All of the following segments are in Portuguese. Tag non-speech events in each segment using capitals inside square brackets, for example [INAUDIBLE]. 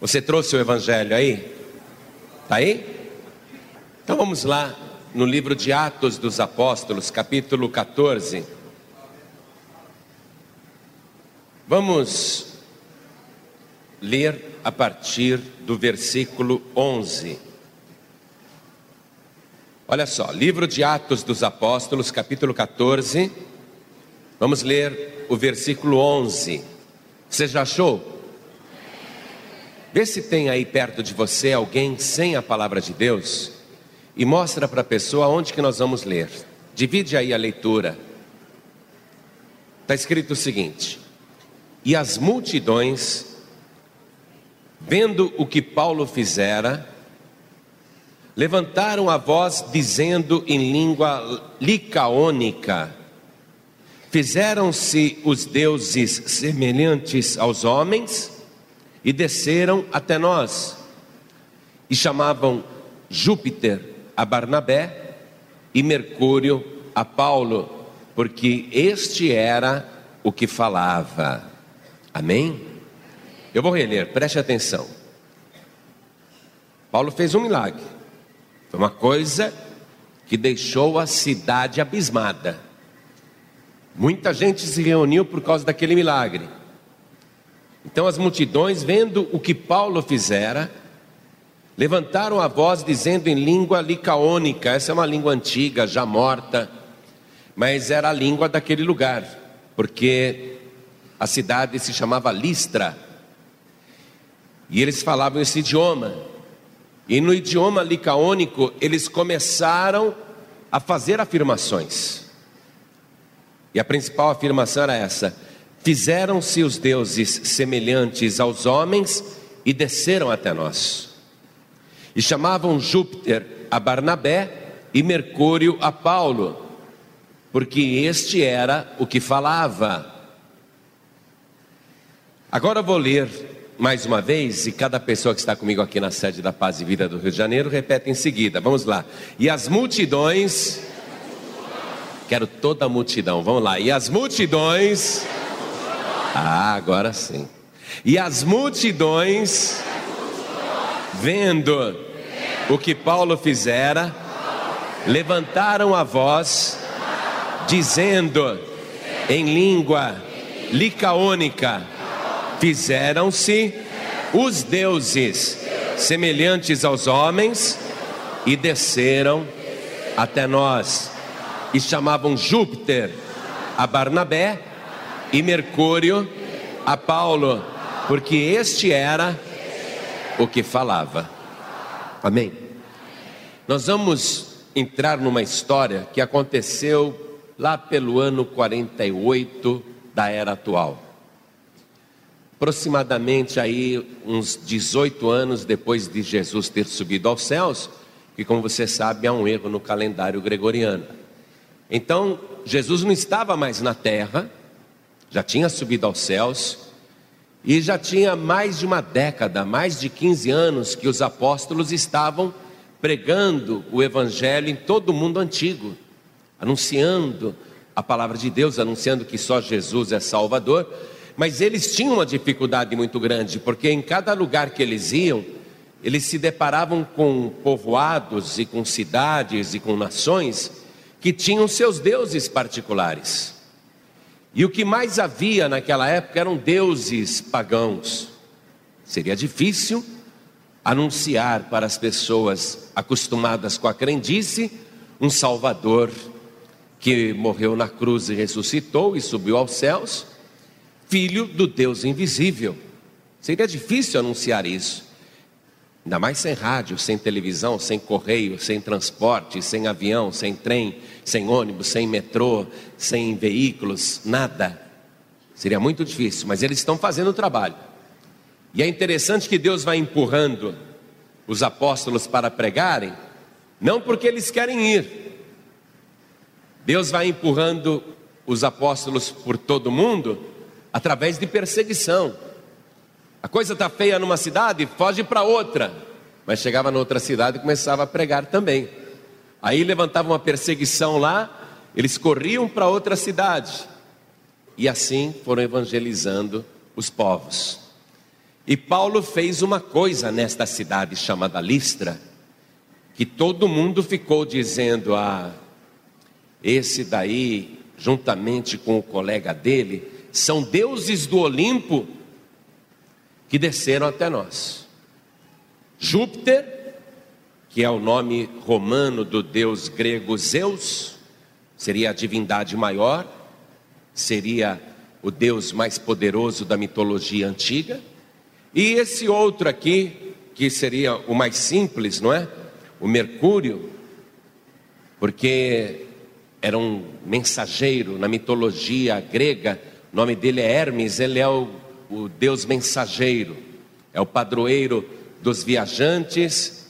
Você trouxe o evangelho aí? Tá aí? Então vamos lá no livro de Atos dos Apóstolos, capítulo 14. Vamos ler a partir do versículo 11. Olha só, livro de Atos dos Apóstolos, capítulo 14. Vamos ler o versículo 11. Você já achou? Vê se tem aí perto de você alguém sem a palavra de Deus e mostra para a pessoa onde que nós vamos ler. Divide aí a leitura. Está escrito o seguinte: E as multidões, vendo o que Paulo fizera, levantaram a voz dizendo em língua licaônica: Fizeram-se os deuses semelhantes aos homens? E desceram até nós. E chamavam Júpiter a Barnabé e Mercúrio a Paulo, porque este era o que falava. Amém? Eu vou reler, preste atenção. Paulo fez um milagre. Foi uma coisa que deixou a cidade abismada. Muita gente se reuniu por causa daquele milagre. Então as multidões, vendo o que Paulo fizera, levantaram a voz dizendo em língua licaônica, essa é uma língua antiga, já morta, mas era a língua daquele lugar, porque a cidade se chamava Listra. E eles falavam esse idioma. E no idioma licaônico, eles começaram a fazer afirmações. E a principal afirmação era essa: Fizeram-se os deuses semelhantes aos homens e desceram até nós. E chamavam Júpiter a Barnabé e Mercúrio a Paulo, porque este era o que falava. Agora vou ler mais uma vez, e cada pessoa que está comigo aqui na sede da Paz e Vida do Rio de Janeiro repete em seguida. Vamos lá. E as multidões. Quero toda a multidão, vamos lá. E as multidões ah, agora sim. E as multidões, vendo o que Paulo fizera, levantaram a voz, dizendo em língua licaônica: Fizeram-se os deuses semelhantes aos homens e desceram até nós. E chamavam Júpiter a Barnabé e Mercúrio a Paulo, porque este era o que falava. Amém. Nós vamos entrar numa história que aconteceu lá pelo ano 48 da era atual. Aproximadamente aí uns 18 anos depois de Jesus ter subido aos céus, que como você sabe há um erro no calendário gregoriano. Então, Jesus não estava mais na terra, já tinha subido aos céus e já tinha mais de uma década, mais de 15 anos, que os apóstolos estavam pregando o evangelho em todo o mundo antigo, anunciando a palavra de Deus, anunciando que só Jesus é Salvador. Mas eles tinham uma dificuldade muito grande, porque em cada lugar que eles iam, eles se deparavam com povoados e com cidades e com nações que tinham seus deuses particulares. E o que mais havia naquela época eram deuses pagãos. Seria difícil anunciar para as pessoas acostumadas com a crendice um Salvador que morreu na cruz e ressuscitou e subiu aos céus, filho do Deus invisível. Seria difícil anunciar isso. Ainda mais sem rádio, sem televisão, sem correio, sem transporte, sem avião, sem trem, sem ônibus, sem metrô, sem veículos, nada. Seria muito difícil, mas eles estão fazendo o trabalho. E é interessante que Deus vai empurrando os apóstolos para pregarem, não porque eles querem ir. Deus vai empurrando os apóstolos por todo mundo através de perseguição. A coisa está feia numa cidade, foge para outra. Mas chegava noutra cidade e começava a pregar também. Aí levantava uma perseguição lá, eles corriam para outra cidade. E assim foram evangelizando os povos. E Paulo fez uma coisa nesta cidade chamada Listra, que todo mundo ficou dizendo: ah, esse daí, juntamente com o colega dele, são deuses do Olimpo que desceram até nós. Júpiter, que é o nome romano do deus grego Zeus, seria a divindade maior, seria o deus mais poderoso da mitologia antiga. E esse outro aqui, que seria o mais simples, não é? O Mercúrio, porque era um mensageiro na mitologia grega, o nome dele é Hermes, ele é o, o deus mensageiro, é o padroeiro dos viajantes,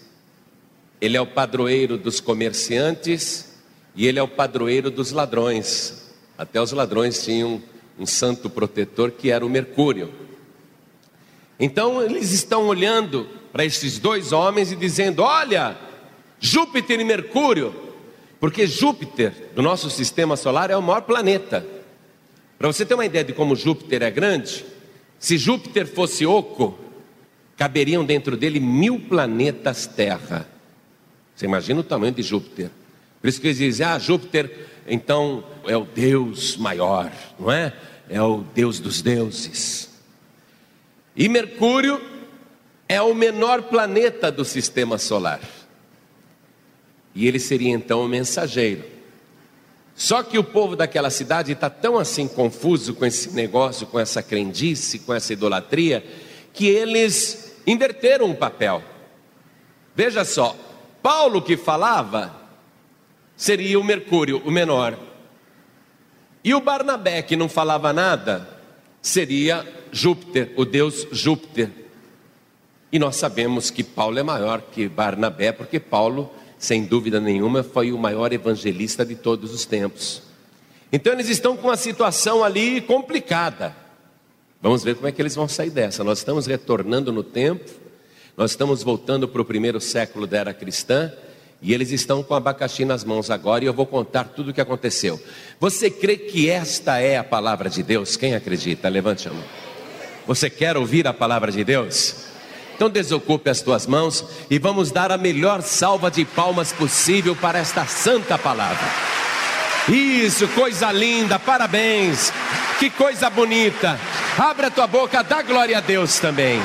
ele é o padroeiro dos comerciantes e ele é o padroeiro dos ladrões. Até os ladrões tinham um santo protetor que era o Mercúrio. Então eles estão olhando para esses dois homens e dizendo: Olha, Júpiter e Mercúrio, porque Júpiter, do nosso sistema solar, é o maior planeta. Para você ter uma ideia de como Júpiter é grande, se Júpiter fosse oco, caberiam dentro dele mil planetas Terra. Você imagina o tamanho de Júpiter. Por isso que eles dizem: Ah, Júpiter, então é o Deus maior, não é? É o Deus dos deuses. E Mercúrio é o menor planeta do sistema solar. E ele seria então o mensageiro. Só que o povo daquela cidade está tão assim confuso com esse negócio, com essa crendice, com essa idolatria, que eles inverteram o papel. Veja só, Paulo que falava seria o Mercúrio, o menor. E o Barnabé que não falava nada seria Júpiter, o deus Júpiter. E nós sabemos que Paulo é maior que Barnabé, porque Paulo, sem dúvida nenhuma, foi o maior evangelista de todos os tempos. Então eles estão com uma situação ali complicada. Vamos ver como é que eles vão sair dessa. Nós estamos retornando no tempo, nós estamos voltando para o primeiro século da era cristã, e eles estão com abacaxi nas mãos agora, e eu vou contar tudo o que aconteceu. Você crê que esta é a palavra de Deus? Quem acredita? Levante a mão. Você quer ouvir a palavra de Deus? Então desocupe as tuas mãos e vamos dar a melhor salva de palmas possível para esta santa palavra. Isso, coisa linda, parabéns. Que coisa bonita. Abre a tua boca, dá glória a Deus também.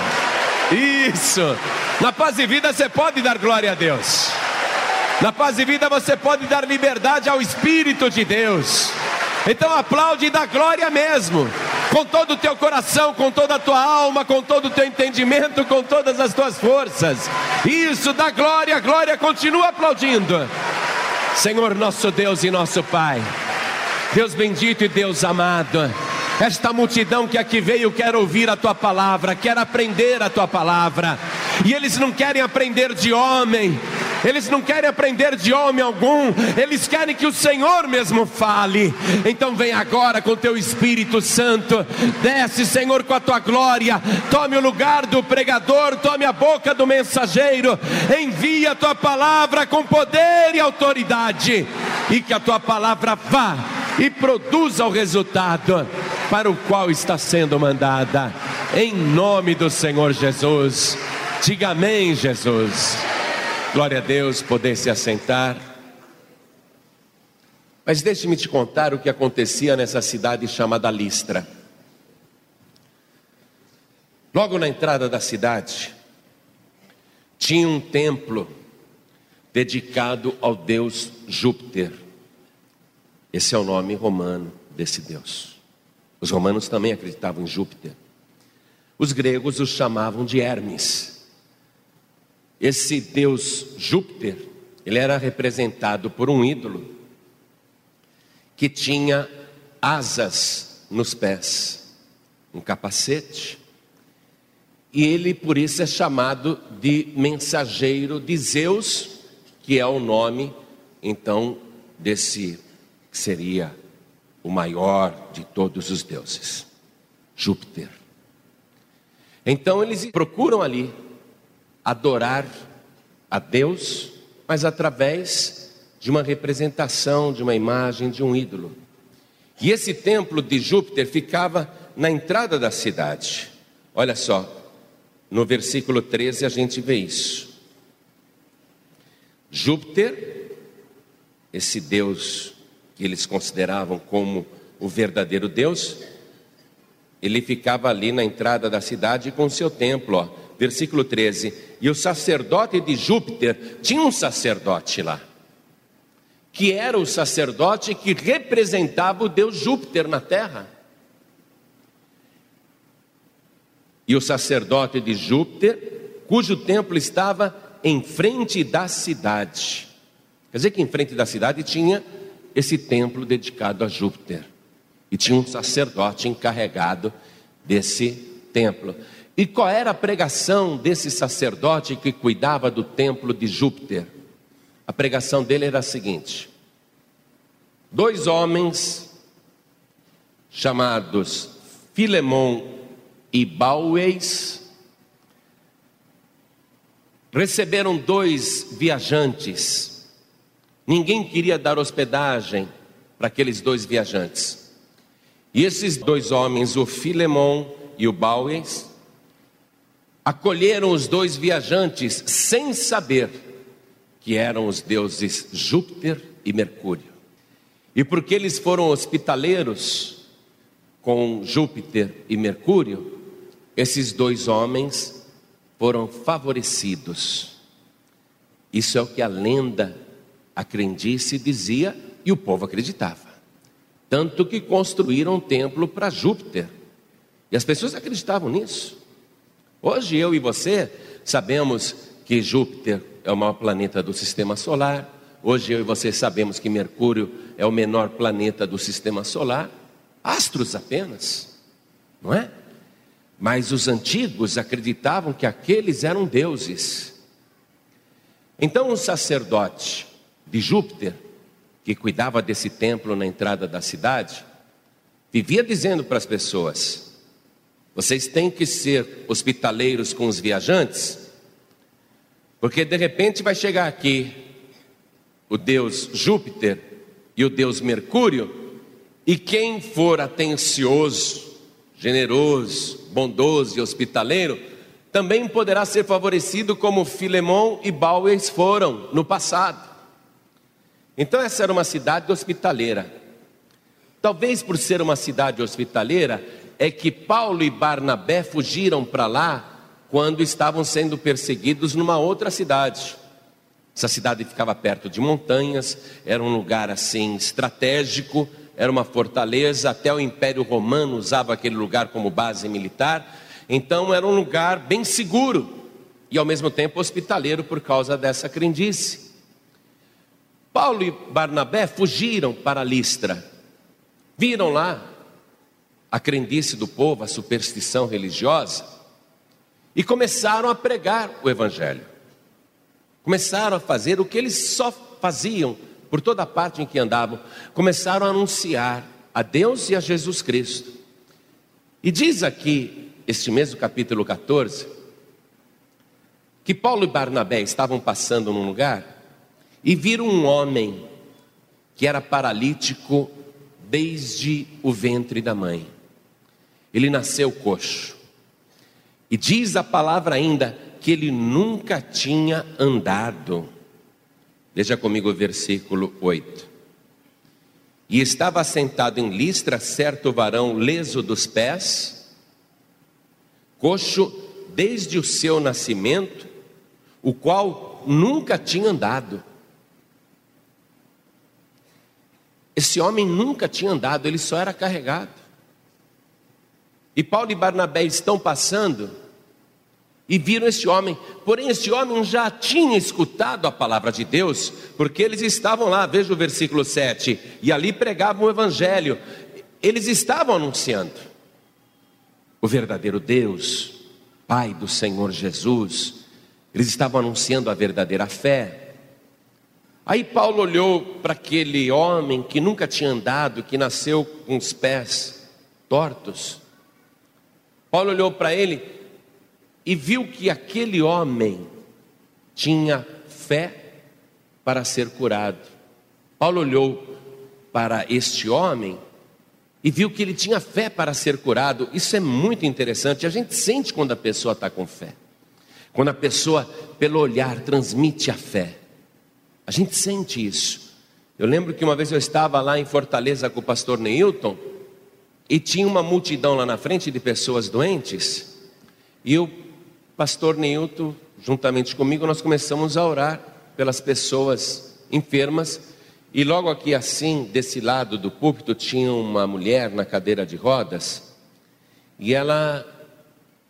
Isso. Na paz e vida você pode dar glória a Deus. Na paz e vida você pode dar liberdade ao Espírito de Deus. Então aplaude e dá glória mesmo com todo o teu coração, com toda a tua alma, com todo o teu entendimento, com todas as tuas forças. Isso dá glória, glória, continua aplaudindo. Senhor nosso Deus e nosso Pai, Deus bendito e Deus amado. Esta multidão que aqui veio quer ouvir a tua palavra, quer aprender a tua palavra, e eles não querem aprender de homem, eles não querem aprender de homem algum, eles querem que o Senhor mesmo fale. Então vem agora com teu Espírito Santo, desce, Senhor, com a tua glória, tome o lugar do pregador, tome a boca do mensageiro, envia a tua palavra com poder e autoridade, e que a tua palavra vá e produza o resultado para o qual está sendo mandada, em nome do Senhor Jesus. Diga amém, Jesus. Glória a Deus, poder se assentar. Mas deixe-me te contar o que acontecia nessa cidade chamada Listra. Logo na entrada da cidade, tinha um templo dedicado ao deus Júpiter. Esse é o nome romano desse deus. Os romanos também acreditavam em Júpiter. Os gregos os chamavam de Hermes. Esse deus Júpiter, ele era representado por um ídolo que tinha asas nos pés, um capacete, e ele por isso é chamado de mensageiro de Zeus, que é o nome então desse que seria o maior de todos os deuses, Júpiter. Então eles procuram ali adorar a Deus, mas através de uma representação, de uma imagem, de um ídolo. E esse templo de Júpiter ficava na entrada da cidade. Olha só, no versículo 13 a gente vê isso. Júpiter, esse Deus que eles consideravam como o verdadeiro Deus, ele ficava ali na entrada da cidade com seu templo, ó, versículo 13. E o sacerdote de Júpiter tinha um sacerdote lá, que era o sacerdote que representava o Deus Júpiter na terra. E o sacerdote de Júpiter, cujo templo estava em frente da cidade. Quer dizer que em frente da cidade tinha esse templo dedicado a Júpiter. E tinha um sacerdote encarregado desse templo. E qual era a pregação desse sacerdote que cuidava do templo de Júpiter? A pregação dele era a seguinte: dois homens chamados Filemon e Baueis receberam dois viajantes. Ninguém queria dar hospedagem para aqueles dois viajantes. E esses dois homens, o Filemon e o Baues, acolheram os dois viajantes sem saber que eram os deuses Júpiter e Mercúrio. E porque eles foram hospitaleiros com Júpiter e Mercúrio, esses dois homens foram favorecidos. Isso é o que a lenda, a crendice dizia e o povo acreditava. Tanto que construíram um templo para Júpiter. E as pessoas acreditavam nisso. Hoje eu e você sabemos que Júpiter é o maior planeta do sistema solar. Hoje eu e você sabemos que Mercúrio é o menor planeta do sistema solar. Astros apenas, não é? Mas os antigos acreditavam que aqueles eram deuses. Então o sacerdote de Júpiter que cuidava desse templo na entrada da cidade, vivia dizendo para as pessoas: vocês têm que ser hospitaleiros com os viajantes, porque de repente vai chegar aqui o deus Júpiter e o deus Mercúrio, e quem for atencioso, generoso, bondoso e hospitaleiro, também poderá ser favorecido como Filemão e Bauers foram no passado. Então, essa era uma cidade hospitaleira. Talvez por ser uma cidade hospitaleira, é que Paulo e Barnabé fugiram para lá quando estavam sendo perseguidos numa outra cidade. Essa cidade ficava perto de montanhas, era um lugar assim estratégico, era uma fortaleza, até o Império Romano usava aquele lugar como base militar. Então era um lugar bem seguro e ao mesmo tempo hospitaleiro por causa dessa crendice. Paulo e Barnabé fugiram para Listra. Viram lá a crendice do povo, a superstição religiosa, e começaram a pregar o Evangelho. Começaram a fazer o que eles só faziam por toda parte em que andavam. Começaram a anunciar a Deus e a Jesus Cristo. E diz aqui, este mesmo capítulo 14, que Paulo e Barnabé estavam passando num lugar e viram um homem que era paralítico desde o ventre da mãe. Ele nasceu coxo. E diz a palavra ainda que ele nunca tinha andado. Veja comigo o versículo 8. E estava sentado em listra certo varão leso dos pés, coxo desde o seu nascimento, o qual nunca tinha andado. Esse homem nunca tinha andado, ele só era carregado. E Paulo e Barnabé estão passando e viram esse homem, porém esse homem já tinha escutado a palavra de Deus, porque eles estavam lá, veja o versículo 7, e ali pregavam o evangelho. Eles estavam anunciando o verdadeiro Deus, Pai do Senhor Jesus. Eles estavam anunciando a verdadeira fé. Aí Paulo olhou para aquele homem que nunca tinha andado, que nasceu com os pés tortos. Paulo olhou para ele e viu que aquele homem tinha fé para ser curado. Paulo olhou para este homem e viu que ele tinha fé para ser curado. Isso é muito interessante. A gente sente quando a pessoa está com fé. Quando a pessoa, pelo olhar, transmite a fé. A gente sente isso. Eu lembro que uma vez eu estava lá em Fortaleza com o pastor Neilton e tinha uma multidão lá na frente de pessoas doentes. E o pastor Neilton, juntamente comigo, nós começamos a orar pelas pessoas enfermas. E logo aqui assim, desse lado do púlpito, tinha uma mulher na cadeira de rodas. E ela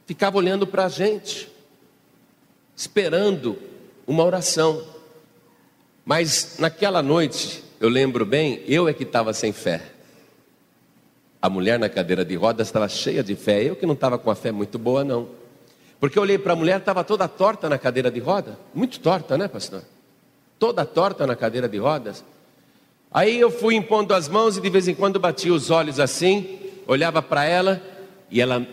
ficava olhando para a gente, esperando uma oração. Mas naquela noite, eu lembro bem, eu é que estava sem fé. A mulher na cadeira de rodas estava cheia de fé, eu que não estava com a fé muito boa, não. Porque eu olhei para a mulher, estava toda torta na cadeira de roda, muito torta, né, pastor? Toda torta na cadeira de rodas. Aí eu fui impondo as mãos e de vez em quando batia os olhos assim, olhava para ela e ela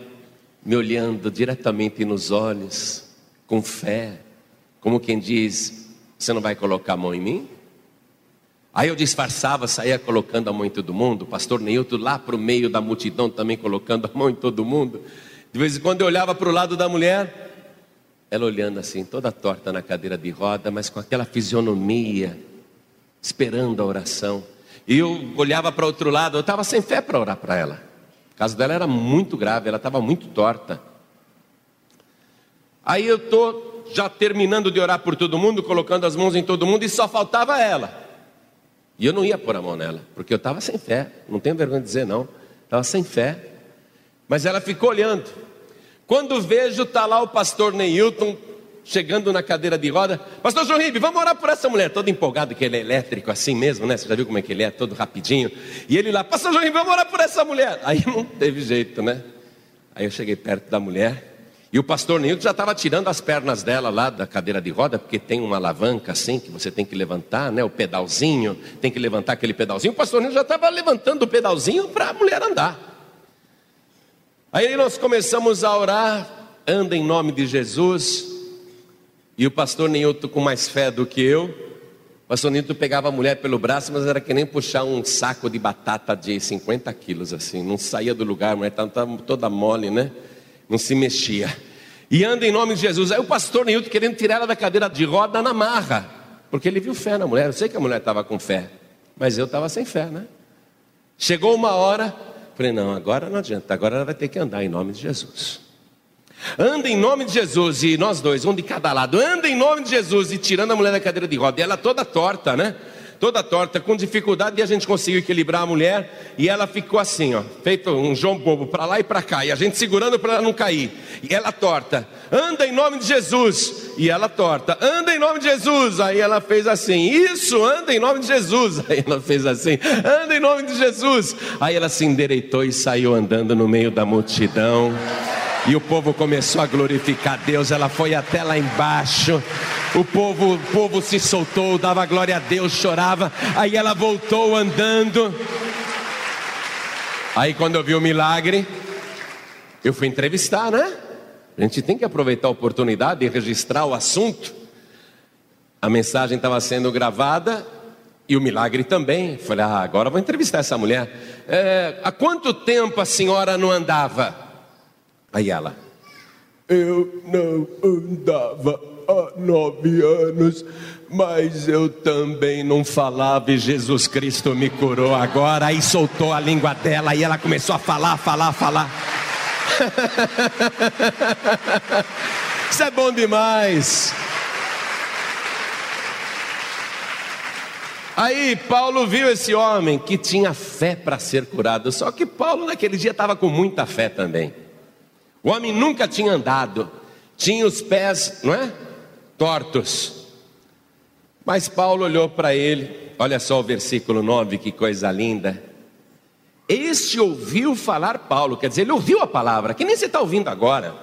me olhando diretamente nos olhos, com fé, como quem diz: Você não vai colocar a mão em mim? Aí eu disfarçava, saía colocando a mão em todo mundo, o pastor Neilton lá para o meio da multidão também colocando a mão em todo mundo. De vez em quando eu olhava para o lado da mulher, ela olhando assim, toda torta na cadeira de roda, mas com aquela fisionomia, esperando a oração. E eu olhava para outro lado, eu estava sem fé para orar para ela. O caso dela era muito grave, ela estava muito torta. Aí eu estou já terminando de orar por todo mundo, colocando as mãos em todo mundo, e só faltava ela. E eu não ia pôr a mão nela, porque eu estava sem fé, não tenho vergonha de dizer não, estava sem fé. Mas ela ficou olhando. Quando vejo, está lá o pastor Neilton chegando na cadeira de roda. Pastor João Ribe, vamos orar por essa mulher. Todo empolgado que ele é elétrico assim mesmo, né? Você já viu como é que ele é, todo rapidinho. E ele lá, Pastor João Ribe, vamos orar por essa mulher. Aí não teve jeito, né? Aí eu cheguei perto da mulher. E o pastor Nilton já estava tirando as pernas dela lá da cadeira de roda, porque tem uma alavanca assim que você tem que levantar, né? O pedalzinho, tem que levantar aquele pedalzinho. O pastor Nilton já estava levantando o pedalzinho para a mulher andar. Aí nós começamos a orar, anda em nome de Jesus. E o pastor Nilton, com mais fé do que eu, o pastor Nilton pegava a mulher pelo braço, mas era que nem puxar um saco de batata de 50 quilos assim, não saía do lugar, a mulher estava toda mole, né? Não se mexia. E anda em nome de Jesus. Aí o pastor Nilton querendo tirar ela da cadeira de roda na marra, porque ele viu fé na mulher. Eu sei que a mulher estava com fé, mas eu estava sem fé, né? Chegou uma hora, falei: não, agora não adianta, agora ela vai ter que andar em nome de Jesus. Anda em nome de Jesus, e nós dois, um de cada lado, anda em nome de Jesus, e tirando a mulher da cadeira de roda, e ela toda torta, né? Toda torta, com dificuldade, e a gente conseguiu equilibrar a mulher, e ela ficou assim, ó, feito um João Bobo para lá e para cá, e a gente segurando para ela não cair, e ela torta, anda em nome de Jesus, e ela torta, anda em nome de Jesus, aí ela fez assim, isso, anda em nome de Jesus, [LAUGHS] aí ela fez assim, anda em nome de Jesus, aí ela se endereitou e saiu andando no meio da multidão. E o povo começou a glorificar Deus. Ela foi até lá embaixo. O povo, o povo se soltou, dava glória a Deus, chorava. Aí ela voltou andando. Aí quando eu vi o milagre, eu fui entrevistar, né? A gente tem que aproveitar a oportunidade e registrar o assunto. A mensagem estava sendo gravada e o milagre também. Falei, ah, agora vou entrevistar essa mulher. É, há quanto tempo a senhora não andava? Aí ela, eu não andava há nove anos, mas eu também não falava e Jesus Cristo me curou agora. Aí soltou a língua dela e ela começou a falar, falar, falar. Isso é bom demais. Aí Paulo viu esse homem que tinha fé para ser curado, só que Paulo naquele dia estava com muita fé também. O homem nunca tinha andado, tinha os pés, não é? Tortos. Mas Paulo olhou para ele, olha só o versículo 9, que coisa linda. Este ouviu falar Paulo, quer dizer, ele ouviu a palavra, que nem você está ouvindo agora.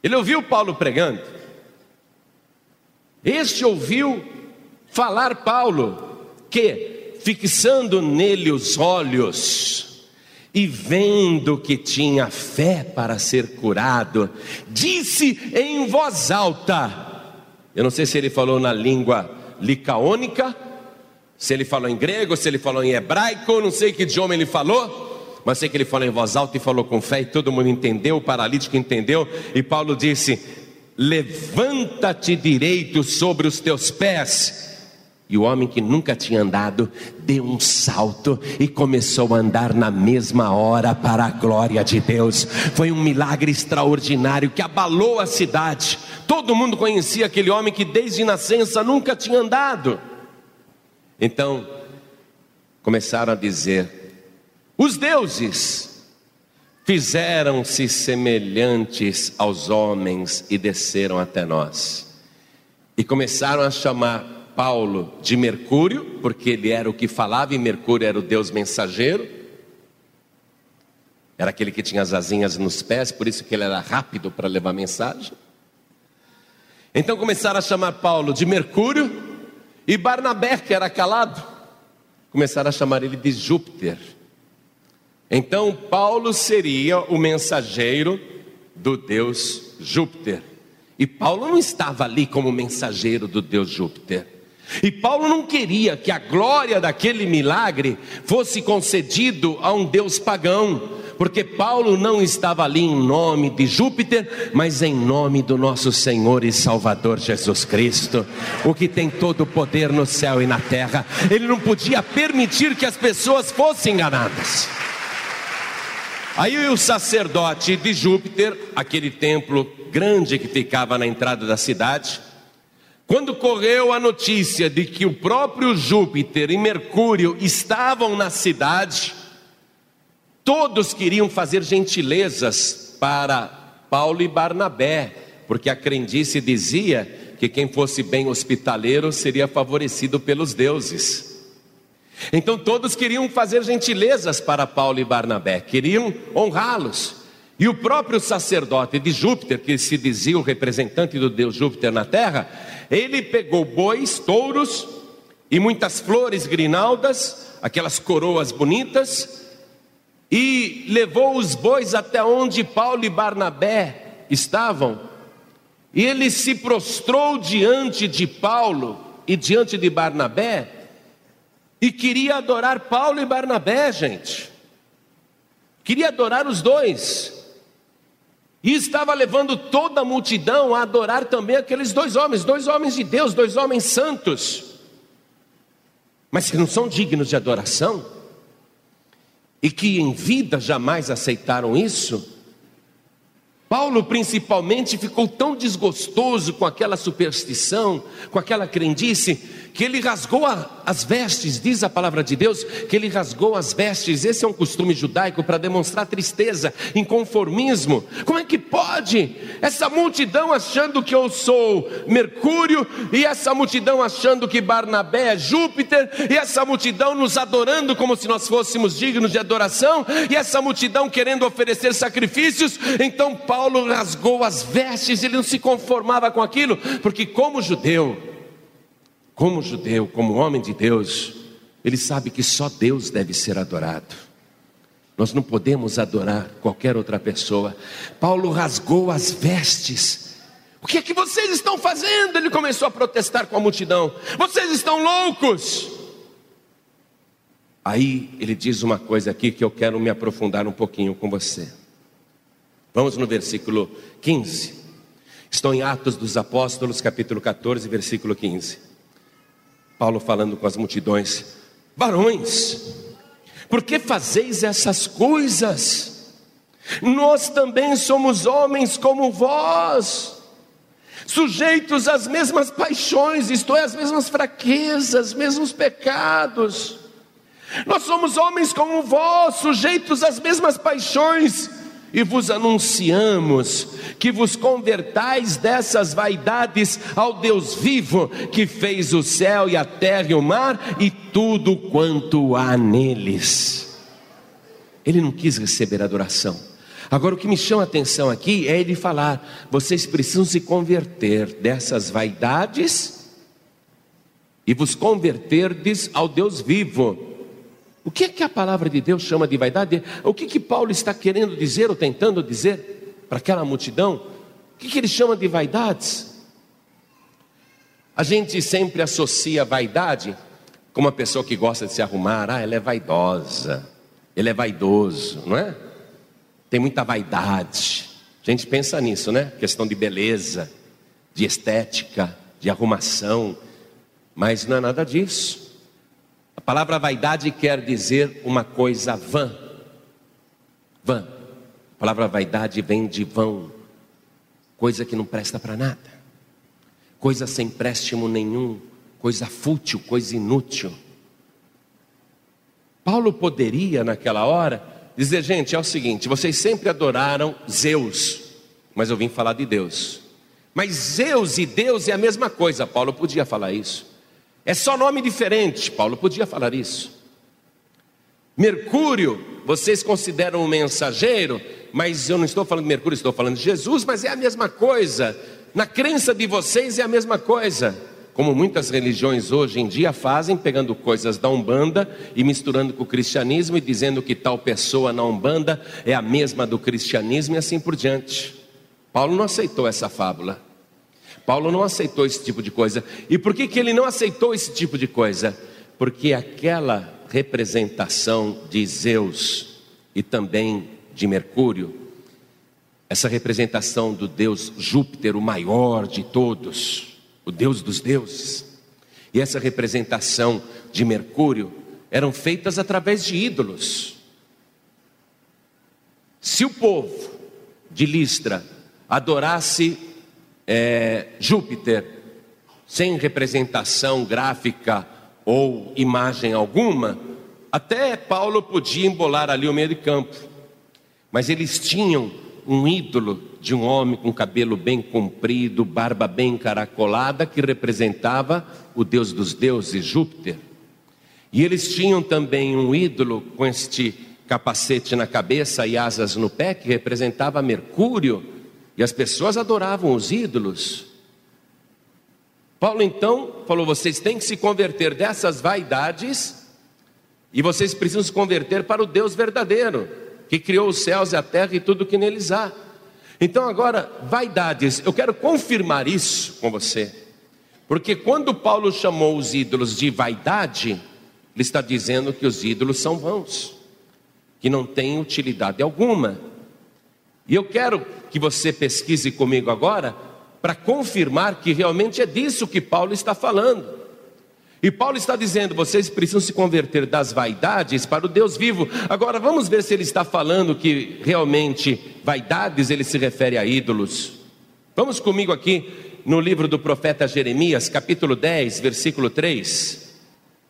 Ele ouviu Paulo pregando. Este ouviu falar Paulo, que, fixando nele os olhos, e vendo que tinha fé para ser curado, disse em voz alta: Eu não sei se ele falou na língua licaônica, se ele falou em grego, se ele falou em hebraico, não sei que idioma ele falou, mas sei que ele falou em voz alta e falou com fé, e todo mundo entendeu, o paralítico entendeu, e Paulo disse: levanta-te direito sobre os teus pés. E o homem que nunca tinha andado deu um salto e começou a andar na mesma hora para a glória de Deus. Foi um milagre extraordinário que abalou a cidade. Todo mundo conhecia aquele homem que desde nascença nunca tinha andado. Então, começaram a dizer: os deuses fizeram-se semelhantes aos homens e desceram até nós. E começaram a chamar Paulo de Mercúrio, porque ele era o que falava e Mercúrio era o deus mensageiro. Era aquele que tinha as asinhas nos pés, por isso que ele era rápido para levar mensagem. Então começaram a chamar Paulo de Mercúrio e Barnabé, que era calado, começaram a chamar ele de Júpiter. Então Paulo seria o mensageiro do deus Júpiter. E Paulo não estava ali como mensageiro do deus Júpiter. E Paulo não queria que a glória daquele milagre fosse concedido a um Deus pagão, porque Paulo não estava ali em nome de Júpiter, mas em nome do nosso Senhor e Salvador Jesus Cristo, o que tem todo o poder no céu e na terra. Ele não podia permitir que as pessoas fossem enganadas. Aí o sacerdote de Júpiter, aquele templo grande que ficava na entrada da cidade, quando correu a notícia de que o próprio Júpiter e Mercúrio estavam na cidade, todos queriam fazer gentilezas para Paulo e Barnabé, porque a crendice dizia que quem fosse bem hospitaleiro seria favorecido pelos deuses. Então todos queriam fazer gentilezas para Paulo e Barnabé, queriam honrá-los. E o próprio sacerdote de Júpiter, que se dizia o representante do deus Júpiter na terra, ele pegou bois, touros e muitas flores grinaldas, aquelas coroas bonitas, e levou os bois até onde Paulo e Barnabé estavam. E ele se prostrou diante de Paulo e diante de Barnabé, e queria adorar Paulo e Barnabé, gente. Queria adorar os dois. E estava levando toda a multidão a adorar também aqueles dois homens, dois homens de Deus, dois homens santos, mas que não são dignos de adoração, e que em vida jamais aceitaram isso. Paulo, principalmente, ficou tão desgostoso com aquela superstição, com aquela crendice, que ele rasgou a, as vestes, diz a palavra de Deus, que ele rasgou as vestes. Esse é um costume judaico para demonstrar tristeza, inconformismo. Como é que pode? Essa multidão achando que eu sou Mercúrio, e essa multidão achando que Barnabé é Júpiter, e essa multidão nos adorando como se nós fôssemos dignos de adoração, e essa multidão querendo oferecer sacrifícios. Então Paulo rasgou as vestes, ele não se conformava com aquilo, porque como judeu, como judeu, como homem de Deus, ele sabe que só Deus deve ser adorado. Nós não podemos adorar qualquer outra pessoa. Paulo rasgou as vestes. O que é que vocês estão fazendo? Ele começou a protestar com a multidão. Vocês estão loucos. Aí ele diz uma coisa aqui que eu quero me aprofundar um pouquinho com você. Vamos no versículo 15. Estou em Atos dos Apóstolos, capítulo 14, versículo 15. Paulo falando com as multidões: Varões, por que fazeis essas coisas? Nós também somos homens como vós, sujeitos às mesmas paixões, isto é, às mesmas fraquezas, mesmos pecados. Nós somos homens como vós, sujeitos às mesmas paixões e vos anunciamos que vos convertais dessas vaidades ao Deus vivo, que fez o céu e a terra e o mar e tudo quanto há neles. Ele não quis receber adoração. Agora, o que me chama a atenção aqui é ele falar: vocês precisam se converter dessas vaidades e vos converterdes ao Deus vivo o que é que a palavra de Deus chama de vaidade? O que, que Paulo está querendo dizer ou tentando dizer para aquela multidão? O que, que ele chama de vaidades? A gente sempre associa vaidade com uma pessoa que gosta de se arrumar. Ah, ela é vaidosa, ele é vaidoso, não é? Tem muita vaidade. A gente pensa nisso, né? Questão de beleza. de estética, de arrumação, mas não é nada disso. A palavra vaidade quer dizer uma coisa vã. Vã. A palavra vaidade vem de vão, coisa que não presta para nada, coisa sem préstimo nenhum, coisa fútil, coisa inútil. Paulo poderia, naquela hora, dizer: gente, é o seguinte, vocês sempre adoraram Zeus, mas eu vim falar de Deus. Mas Zeus e Deus é a mesma coisa, Paulo podia falar isso. É só nome diferente, Paulo podia falar isso. Mercúrio, vocês consideram um mensageiro, mas eu não estou falando de Mercúrio, estou falando de Jesus, mas é a mesma coisa. Na crença de vocês é a mesma coisa. Como muitas religiões hoje em dia fazem, pegando coisas da Umbanda e misturando com o cristianismo e dizendo que tal pessoa na Umbanda é a mesma do cristianismo e assim por diante. Paulo não aceitou essa fábula. Paulo não aceitou esse tipo de coisa. E por que, que ele não aceitou esse tipo de coisa? Porque aquela representação de Zeus e também de Mercúrio, essa representação do Deus Júpiter, o maior de todos, o Deus dos deuses, e essa representação de Mercúrio eram feitas através de ídolos. Se o povo de Listra adorasse é, Júpiter sem representação gráfica ou imagem alguma, até Paulo podia embolar ali o meio de campo. Mas eles tinham um ídolo de um homem com cabelo bem comprido, barba bem encaracolada, que representava o deus dos deuses, Júpiter. E eles tinham também um ídolo com este capacete na cabeça e asas no pé, que representava Mercúrio, e as pessoas adoravam os ídolos. Paulo então falou: vocês têm que se converter dessas vaidades, e vocês precisam se converter para o Deus verdadeiro, que criou os céus e a terra e tudo que neles há. Então, agora, vaidades, eu quero confirmar isso com você, porque quando Paulo chamou os ídolos de vaidade, ele está dizendo que os ídolos são vãos, que não têm utilidade alguma. E eu quero que você pesquise comigo agora para confirmar que realmente é disso que Paulo está falando. E Paulo está dizendo: vocês precisam se converter das vaidades para o Deus vivo. Agora vamos ver se ele está falando que realmente vaidades ele se refere a ídolos. Vamos comigo aqui no livro do profeta Jeremias, capítulo 10, versículo 3.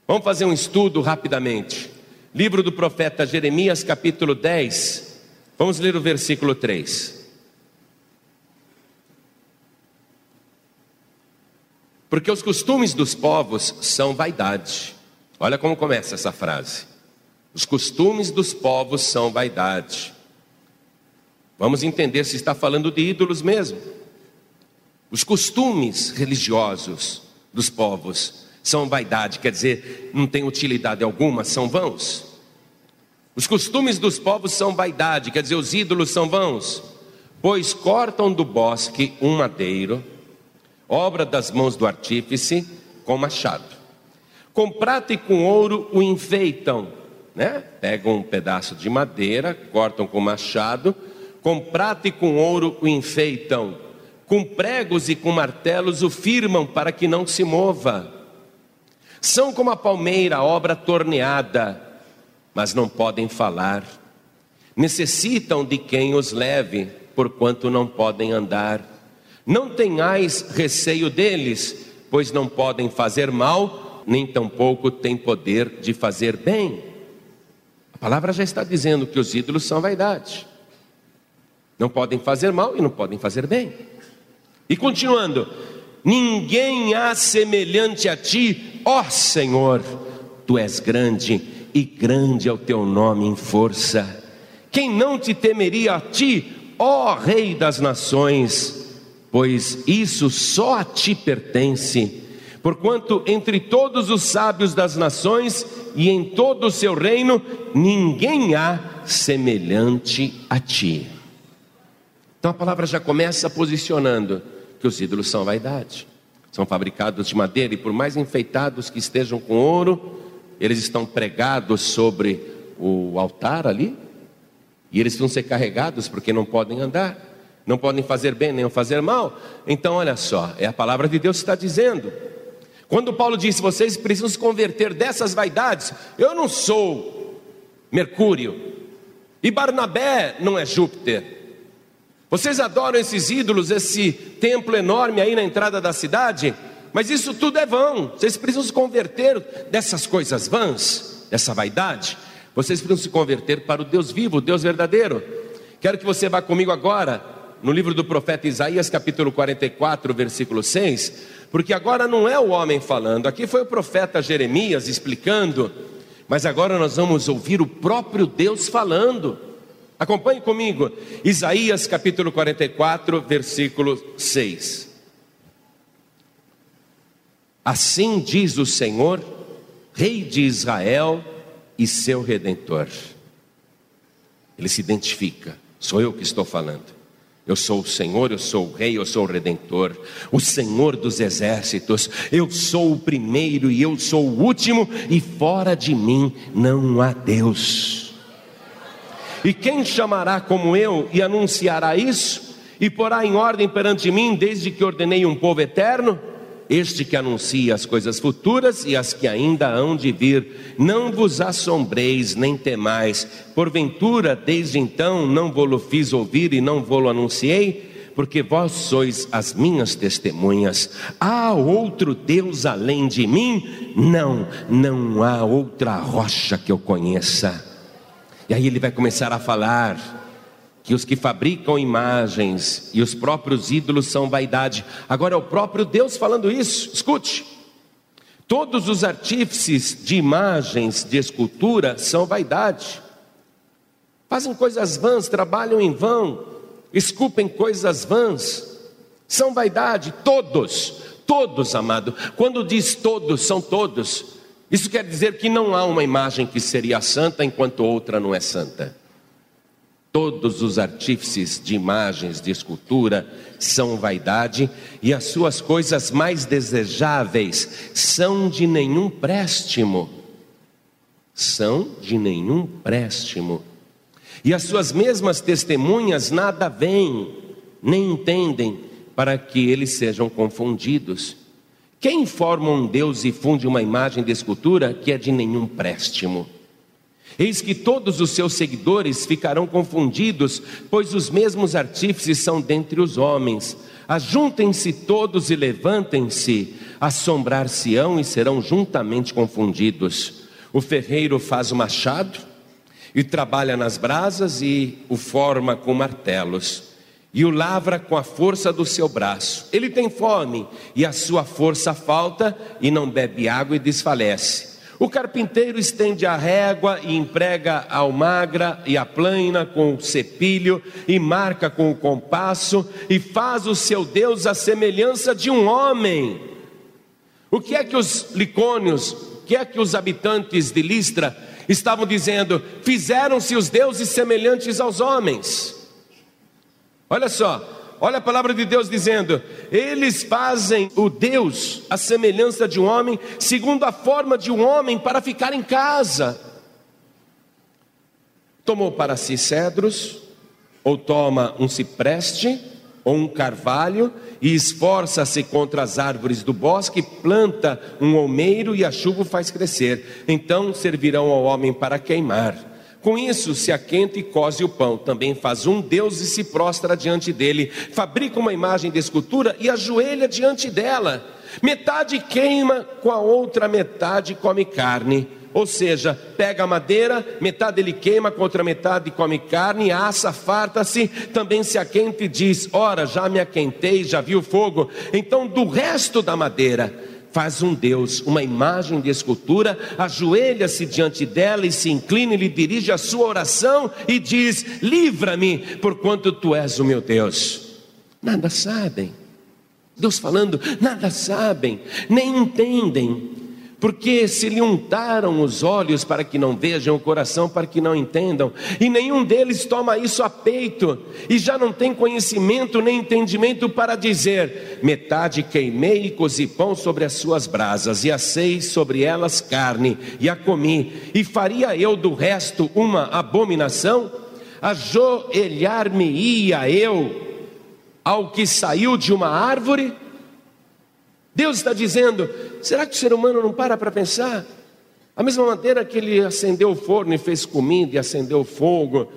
Vamos fazer um estudo rapidamente. Livro do profeta Jeremias, capítulo 10. Vamos ler o versículo 3. Porque os costumes dos povos são vaidade. Olha como começa essa frase. Os costumes dos povos são vaidade. Vamos entender se está falando de ídolos mesmo. Os costumes religiosos dos povos são vaidade, quer dizer, não tem utilidade alguma, são vãos. Os costumes dos povos são vaidade, quer dizer, os ídolos são vãos, pois cortam do bosque um madeiro obra das mãos do artífice, com machado. Com prata e com ouro o enfeitam, né? Pegam um pedaço de madeira, cortam com machado, com prata e com ouro o enfeitam, com pregos e com martelos o firmam para que não se mova. São como a palmeira, obra torneada, mas não podem falar. Necessitam de quem os leve, porquanto não podem andar. Não tenhais receio deles, pois não podem fazer mal, nem tampouco têm poder de fazer bem. A palavra já está dizendo que os ídolos são vaidade. Não podem fazer mal e não podem fazer bem. E continuando, ninguém há semelhante a ti, ó Senhor, tu és grande e grande é o teu nome em força. Quem não te temeria a ti, ó Rei das nações? pois isso só a ti pertence. Porquanto entre todos os sábios das nações e em todo o seu reino, ninguém há semelhante a ti. Então a palavra já começa posicionando que os ídolos são vaidade. São fabricados de madeira e por mais enfeitados que estejam com ouro, eles estão pregados sobre o altar ali, e eles vão ser carregados porque não podem andar. não podem fazer bem nem fazer mal. Então, olha só, é a palavra de Deus que está dizendo. Quando Paulo disse, vocês precisam se converter dessas vaidades, eu não sou Mercúrio, e Barnabé não é Júpiter. Vocês adoram esses ídolos, esse templo enorme aí na entrada da cidade, mas isso tudo é vão. Vocês precisam se converter dessas coisas vãs, dessa vaidade. Vocês precisam se converter para o Deus vivo, o Deus verdadeiro. Quero que você vá comigo agora no livro do profeta Isaías, capítulo 44, versículo 6, porque agora não é o homem falando, aqui foi o profeta Jeremias explicando, mas agora nós vamos ouvir o próprio Deus falando. Acompanhe comigo, Isaías capítulo 44, versículo 6. Assim diz o Senhor, Rei de Israel e seu redentor. Ele se identifica, sou eu que estou falando. Eu sou o Senhor, eu sou o Rei, eu sou o Redentor, o Senhor dos exércitos. Eu sou o primeiro e eu sou o último, e fora de mim não há Deus. E quem chamará como eu e anunciará isso? E porá em ordem perante mim, desde que ordenei um povo eterno? Este que anuncia as coisas futuras e as que ainda hão de vir. Não vos assombreis nem temais, porventura desde então não vou-lo fiz ouvir e não vou-lo anunciei? Porque vós sois as minhas testemunhas. Há outro Deus além de mim? Não, não há outra rocha que eu conheça. E aí ele vai começar a falar que os que fabricam imagens e os próprios ídolos são vaidade. Agora é o próprio Deus falando isso. Escute. Todos os artífices de imagens, de escultura, são vaidade. Fazem coisas vãs, trabalham em vão, esculpem coisas vãs. São vaidade, todos, todos, amado. Quando diz todos, são todos. Isso quer dizer que não há uma imagem que seria santa enquanto outra não é santa. Todos os artífices de imagens de escultura são vaidade, e as suas coisas mais desejáveis são de nenhum préstimo. São de nenhum préstimo. E as suas mesmas testemunhas nada veem, nem entendem, para que eles sejam confundidos. Quem forma um Deus e funde uma imagem de escultura que é de nenhum préstimo? Eis que todos os seus seguidores ficarão confundidos, pois os mesmos artífices são dentre os homens. Ajuntem-se todos e levantem-se, assombrar-se-ão e serão juntamente confundidos. O ferreiro faz o machado e trabalha nas brasas e o forma com martelos e o lavra com a força do seu braço. Ele tem fome e a sua força falta e não bebe água e desfalece. O carpinteiro estende a régua e emprega a almagra e a plana com o cepilho e marca com o compasso e faz o seu Deus a semelhança de um homem. O que é que os licônios, o que é que os habitantes de Listra estavam dizendo? Fizeram-se os deuses semelhantes aos homens. Olha só, Olha a palavra de Deus dizendo: eles fazem o Deus a semelhança de um homem, segundo a forma de um homem, para ficar em casa. Tomou para si cedros, ou toma um cipreste, ou um carvalho, e esforça-se contra as árvores do bosque, planta um almeiro e a chuva faz crescer. Então servirão ao homem para queimar com isso se aquenta e cose o pão. Também faz um Deus e se prostra diante dele. Fabrica uma imagem de escultura e ajoelha diante dela. Metade queima, com a outra metade come carne. Ou seja, pega a madeira, metade ele queima, com outra metade come carne, assa, farta-se, também se aquenta e diz: Ora, já me aquentei, já vi o fogo. Então, do resto da madeira, faz um Deus, uma imagem de escultura, ajoelha-se diante dela e se inclina e lhe dirige a sua oração e diz: Livra-me, porquanto tu és o meu Deus. Nada sabem. Deus falando, nada sabem, nem entendem, porque se lhe untaram os olhos para que não vejam, o coração para que não entendam, e nenhum deles toma isso a peito, e já não tem conhecimento nem entendimento para dizer: metade queimei e cozi pão sobre as suas brasas, e assei sobre elas carne, e a comi, e faria eu do resto uma abominação? Ajoelhar-me-ia eu ao que saiu de uma árvore? Deus está dizendo: será que o ser humano não para para pensar? A mesma maneira que ele acendeu o forno e fez comida, e acendeu o fogo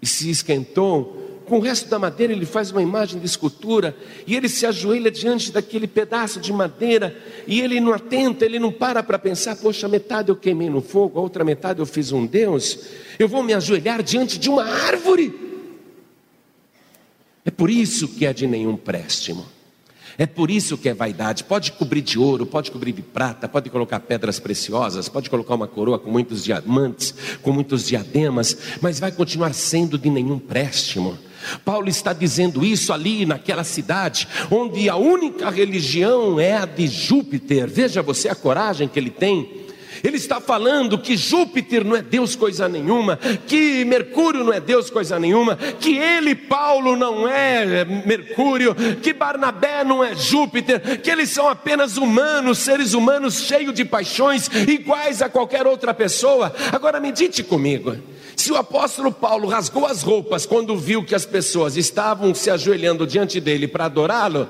e se esquentou, com o resto da madeira ele faz uma imagem de escultura e ele se ajoelha diante daquele pedaço de madeira e ele não atenta, ele não para para pensar: poxa, metade eu queimei no fogo, a outra metade eu fiz um Deus, eu vou me ajoelhar diante de uma árvore. É por isso que é de nenhum préstimo. É por isso que é vaidade. Pode cobrir de ouro, pode cobrir de prata, pode colocar pedras preciosas, pode colocar uma coroa com muitos diamantes, com muitos diademas, mas vai continuar sendo de nenhum préstimo. Paulo está dizendo isso ali naquela cidade, onde a única religião é a de Júpiter. Veja você a coragem que ele tem ele está falando que Júpiter não é Deus coisa nenhuma, que Mercúrio não é Deus coisa nenhuma, que ele, Paulo, não é Mercúrio, que Barnabé não é Júpiter, que eles são apenas humanos, seres humanos cheios de paixões, iguais a qualquer outra pessoa. Agora medite comigo. Se o apóstolo Paulo rasgou as roupas quando viu que as pessoas estavam se ajoelhando diante dele para adorá-lo,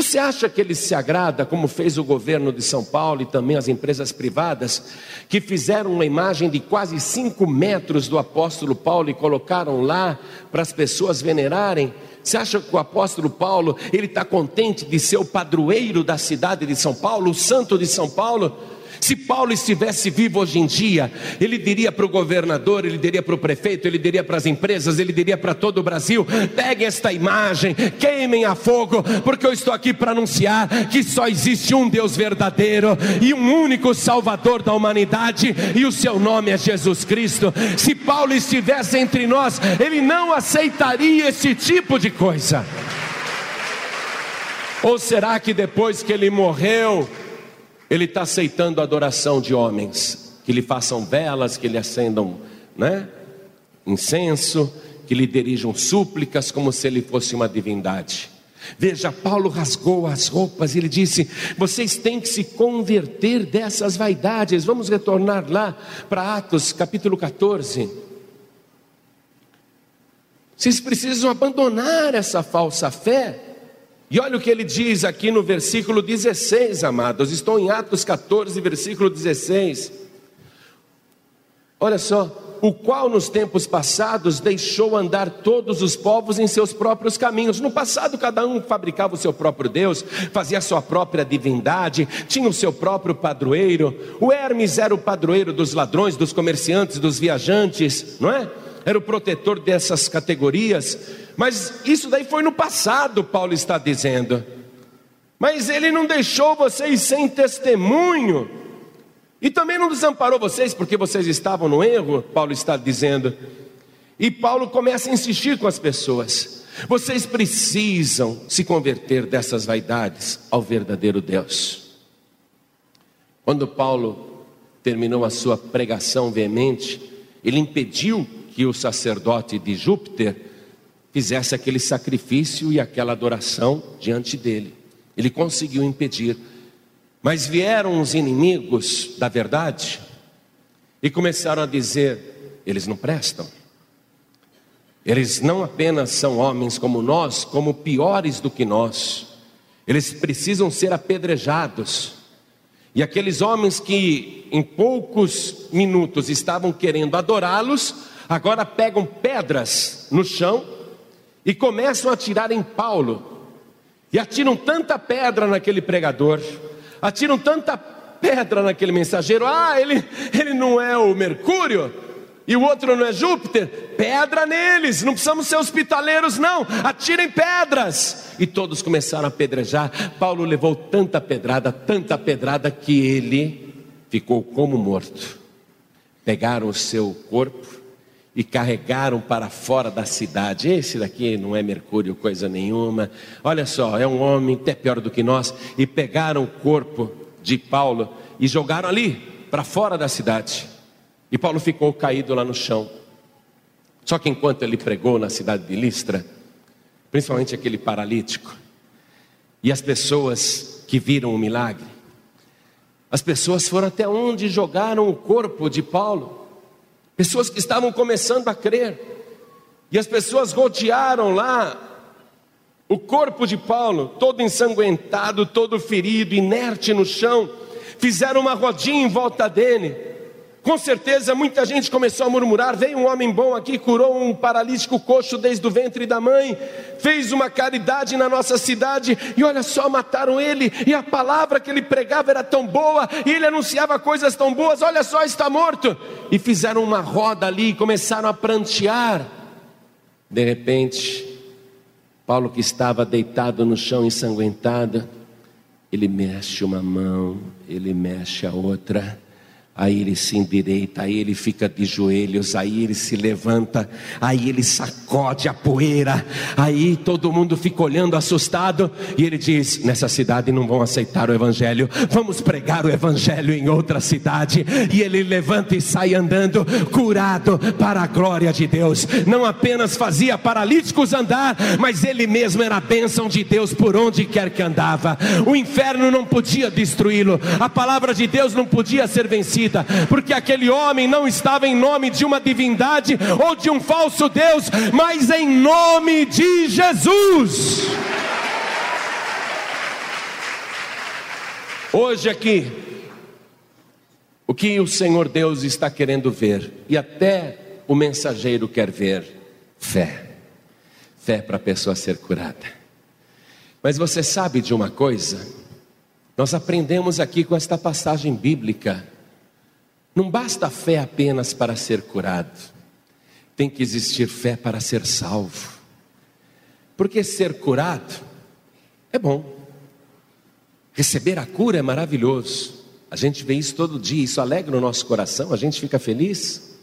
você acha que ele se agrada, como fez o governo de São Paulo e também as empresas privadas, que fizeram uma imagem de quase cinco metros do apóstolo Paulo e colocaram lá para as pessoas venerarem? Você acha que o apóstolo Paulo ele está contente de ser o padroeiro da cidade de São Paulo, o santo de São Paulo? Se Paulo estivesse vivo hoje em dia, ele diria para o governador, ele diria para o prefeito, ele diria para as empresas, ele diria para todo o Brasil: peguem esta imagem, queimem a fogo, porque eu estou aqui para anunciar que só existe um Deus verdadeiro e um único Salvador da humanidade, e o seu nome é Jesus Cristo. Se Paulo estivesse entre nós, ele não aceitaria esse tipo de coisa. Ou será que depois que ele morreu, ele está aceitando a adoração de homens, que lhe façam velas, que lhe acendam né, incenso, que lhe dirijam súplicas, como se ele fosse uma divindade. Veja, Paulo rasgou as roupas e ele disse: Vocês têm que se converter dessas vaidades. Vamos retornar lá para Atos capítulo 14. Vocês precisam abandonar essa falsa fé e olha o que ele diz aqui no versículo 16, amados. Estou em Atos 14, versículo 16. Olha só. O qual nos tempos passados deixou andar todos os povos em seus próprios caminhos. No passado, cada um fabricava o seu próprio Deus, fazia a sua própria divindade, tinha o seu próprio padroeiro. O Hermes era o padroeiro dos ladrões, dos comerciantes, dos viajantes, não é? Era o protetor dessas categorias. Mas isso daí foi no passado, Paulo está dizendo. Mas ele não deixou vocês sem testemunho. E também não desamparou vocês porque vocês estavam no erro, Paulo está dizendo. E Paulo começa a insistir com as pessoas. Vocês precisam se converter dessas vaidades ao verdadeiro Deus. Quando Paulo terminou a sua pregação veemente, ele impediu que o sacerdote de Júpiter fizesse aquele sacrifício e aquela adoração diante dele. Ele conseguiu impedir. Mas vieram os inimigos da verdade e começaram a dizer: eles não prestam. Eles não apenas são homens como nós, como piores do que nós. Eles precisam ser apedrejados. E aqueles homens que em poucos minutos estavam querendo adorá-los, agora pegam pedras no chão e começam a atirar em Paulo. E atiram tanta pedra naquele pregador, atiram tanta pedra naquele mensageiro. Ah, ele, ele não é o Mercúrio, e o outro não é Júpiter. Pedra neles, não precisamos ser hospitaleiros, não. Atirem pedras. E todos começaram a pedrejar. Paulo levou tanta pedrada, tanta pedrada, que ele ficou como morto. Pegaram o seu corpo e carregaram para fora da cidade. Esse daqui não é Mercúrio, coisa nenhuma. Olha só, é um homem até pior do que nós. E pegaram o corpo de Paulo e jogaram ali, para fora da cidade. E Paulo ficou caído lá no chão. Só que enquanto ele pregou na cidade de Listra, principalmente aquele paralítico, e as pessoas que viram o milagre, as pessoas foram até onde jogaram o corpo de Paulo pessoas que estavam começando a crer, e as pessoas rodearam lá O corpo de Paulo, todo ensanguentado, todo ferido, inerte no chão, fizeram uma rodinha em volta dele. Com certeza muita gente começou a murmurar: veio um homem bom aqui, curou um paralítico coxo desde o ventre da mãe, fez uma caridade na nossa cidade, e olha só, mataram ele, e a palavra que ele pregava era tão boa, e ele anunciava coisas tão boas, olha só, está morto. E fizeram uma roda ali, começaram a prantear. De repente, Paulo, que estava deitado no chão ensanguentado, ele mexe uma mão, ele mexe a outra Aí ele se endireita, aí ele fica de joelhos, aí ele se levanta, aí ele sacode a poeira, aí todo mundo fica olhando assustado, e ele diz: Nessa cidade não vão aceitar o Evangelho, vamos pregar o Evangelho em outra cidade. E ele levanta e sai andando, curado para a glória de Deus. Não apenas fazia paralíticos andar, mas ele mesmo era a bênção de Deus por onde quer que andava. O inferno não podia destruí-lo, a palavra de Deus não podia ser vencida vida, porque aquele homem não estava em nome de uma divindade ou de um falso Deus, mas em nome de Jesus. Hoje aqui, o que o Senhor Deus está querendo ver, e até o mensageiro quer ver, fé. Fé para a pessoa ser curada. Mas você sabe de uma coisa? Nós aprendemos aqui com esta passagem bíblica não basta fé apenas para ser curado, tem que existir fé para ser salvo. Porque ser curado é bom, receber a cura é maravilhoso. A gente vê isso todo dia, isso alegra o nosso coração, a gente fica feliz.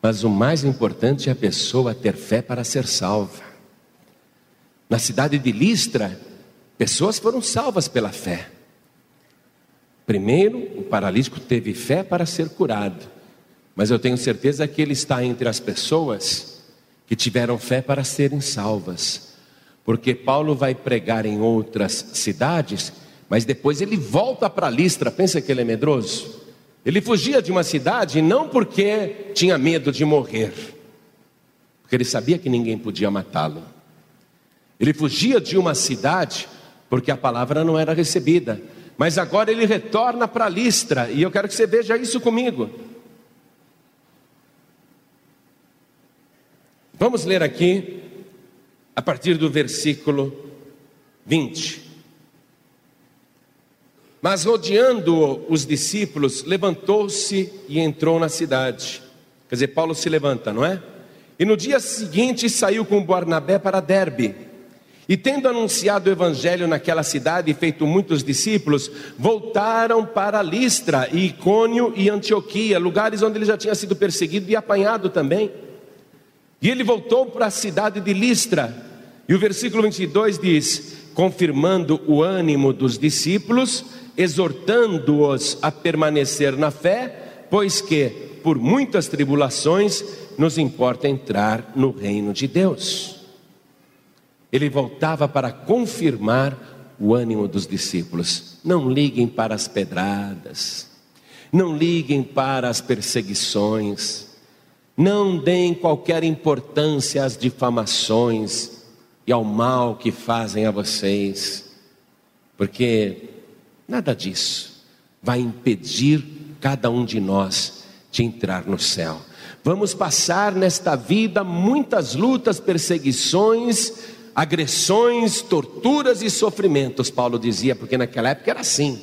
Mas o mais importante é a pessoa ter fé para ser salva. Na cidade de Listra, pessoas foram salvas pela fé. Primeiro, o paralítico teve fé para ser curado, mas eu tenho certeza que ele está entre as pessoas que tiveram fé para serem salvas, porque Paulo vai pregar em outras cidades, mas depois ele volta para Listra. Pensa que ele é medroso? Ele fugia de uma cidade não porque tinha medo de morrer, porque ele sabia que ninguém podia matá-lo. Ele fugia de uma cidade porque a palavra não era recebida. Mas agora ele retorna para Listra, e eu quero que você veja isso comigo. Vamos ler aqui, a partir do versículo 20. Mas rodeando os discípulos, levantou-se e entrou na cidade. Quer dizer, Paulo se levanta, não é? E no dia seguinte saiu com Barnabé para Derbe. E tendo anunciado o evangelho naquela cidade e feito muitos discípulos, voltaram para Listra, e Icônio e Antioquia, lugares onde ele já tinha sido perseguido e apanhado também. E ele voltou para a cidade de Listra, e o versículo 22 diz: confirmando o ânimo dos discípulos, exortando-os a permanecer na fé, pois que, por muitas tribulações, nos importa entrar no reino de Deus ele voltava para confirmar o ânimo dos discípulos. Não liguem para as pedradas, não liguem para as perseguições, não deem qualquer importância às difamações e ao mal que fazem a vocês, porque nada disso vai impedir cada um de nós de entrar no céu. Vamos passar nesta vida muitas lutas, perseguições, agressões, torturas e sofrimentos, Paulo dizia, porque naquela época era assim.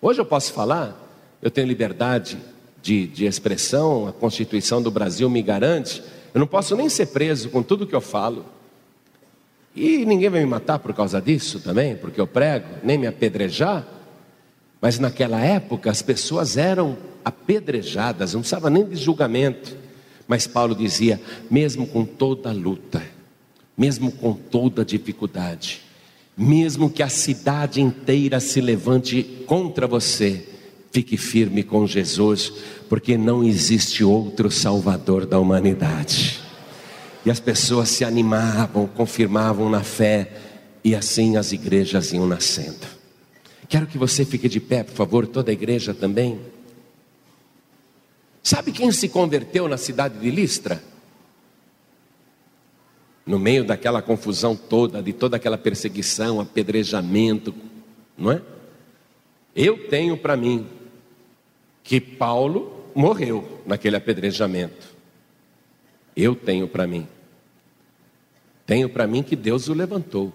Hoje eu posso falar, eu tenho liberdade de, de expressão, a Constituição do Brasil me garante, eu não posso nem ser preso com tudo que eu falo. E ninguém vai me matar por causa disso também, porque eu prego, nem me apedrejar. Mas naquela época as pessoas eram apedrejadas, não precisava nem de julgamento. Mas Paulo dizia: mesmo com toda a luta, mesmo com toda dificuldade, mesmo que a cidade inteira se levante contra você, fique firme com Jesus, porque não existe outro Salvador da humanidade. E as pessoas se animavam, confirmavam na fé, e assim as igrejas iam nascendo. Quero que você fique de pé, por favor, toda a igreja também. Sabe quem se converteu na cidade de Listra? No meio daquela confusão toda, de toda aquela perseguição, apedrejamento, não é? Eu tenho para mim que Paulo morreu naquele apedrejamento. Eu tenho para mim. Tenho para mim que Deus o levantou,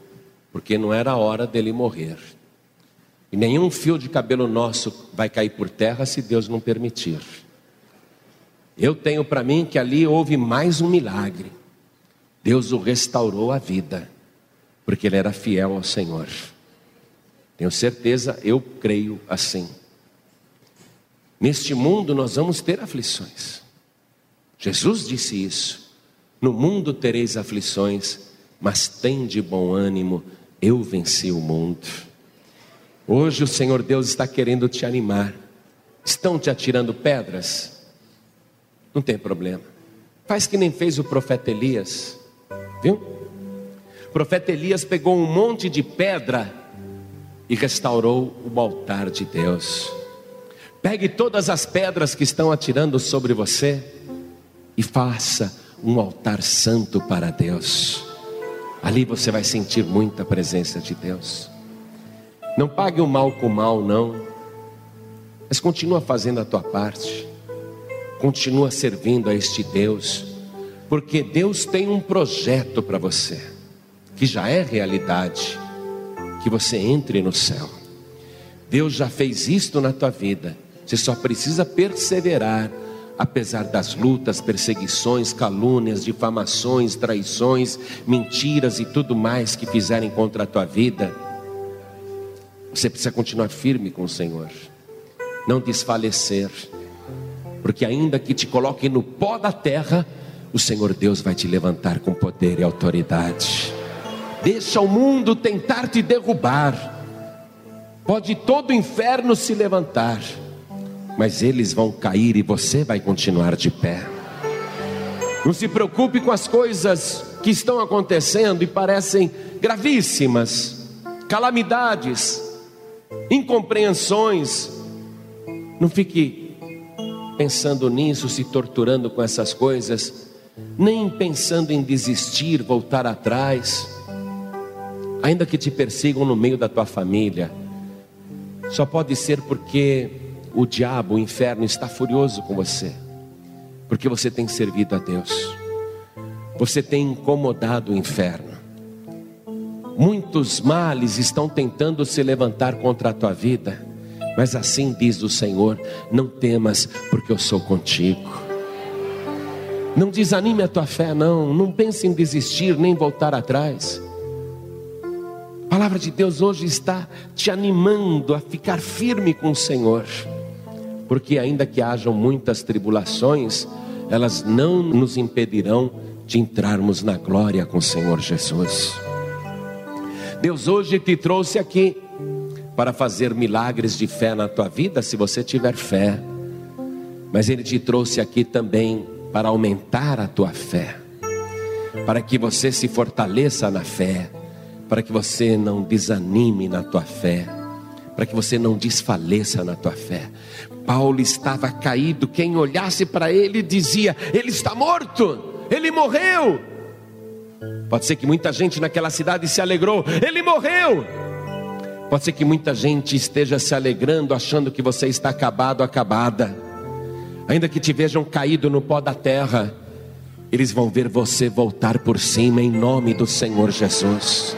porque não era a hora dele morrer. E nenhum fio de cabelo nosso vai cair por terra se Deus não permitir. Eu tenho para mim que ali houve mais um milagre. Deus o restaurou a vida, porque ele era fiel ao Senhor. Tenho certeza, eu creio assim. Neste mundo nós vamos ter aflições. Jesus disse isso. No mundo tereis aflições, mas tem de bom ânimo, eu venci o mundo. Hoje o Senhor Deus está querendo te animar. Estão te atirando pedras? Não tem problema. Faz que nem fez o profeta Elias. Viu? O profeta Elias pegou um monte de pedra e restaurou o altar de Deus. Pegue todas as pedras que estão atirando sobre você e faça um altar santo para Deus. Ali você vai sentir muita presença de Deus. Não pague o mal com o mal, não. Mas continua fazendo a tua parte. Continua servindo a este Deus porque Deus tem um projeto para você, que já é realidade, que você entre no céu. Deus já fez isto na tua vida, você só precisa perseverar, apesar das lutas, perseguições, calúnias, difamações, traições, mentiras e tudo mais que fizerem contra a tua vida. Você precisa continuar firme com o Senhor, não desfalecer, porque ainda que te coloque no pó da terra, o Senhor Deus vai te levantar com poder e autoridade. Deixa o mundo tentar te derrubar. Pode todo o inferno se levantar, mas eles vão cair e você vai continuar de pé. Não se preocupe com as coisas que estão acontecendo e parecem gravíssimas, calamidades, incompreensões. Não fique pensando nisso, se torturando com essas coisas nem pensando em desistir, voltar atrás, ainda que te persigam no meio da tua família, só pode ser porque o diabo, o inferno está furioso com você, porque você tem servido a Deus, você tem incomodado o inferno. Muitos males estão tentando se levantar contra a tua vida, mas assim diz o Senhor: não temas, porque eu sou contigo. Não desanime a tua fé, não. Não pense em desistir nem voltar atrás. A palavra de Deus hoje está te animando a ficar firme com o Senhor, porque ainda que hajam muitas tribulações, elas não nos impedirão de entrarmos na glória com o Senhor Jesus. Deus hoje te trouxe aqui para fazer milagres de fé na tua vida, se você tiver fé, mas Ele te trouxe aqui também para aumentar a tua fé, para que você se fortaleça na fé, para que você não desanime na tua fé, para que você não desfaleça na tua fé. Paulo estava caído, quem olhasse para ele dizia: Ele está morto, ele morreu. Pode ser que muita gente naquela cidade se alegrou, ele morreu. Pode ser que muita gente esteja se alegrando, achando que você está acabado, acabada ainda que te vejam caído no pó da terra, eles vão ver você voltar por cima em nome do Senhor Jesus.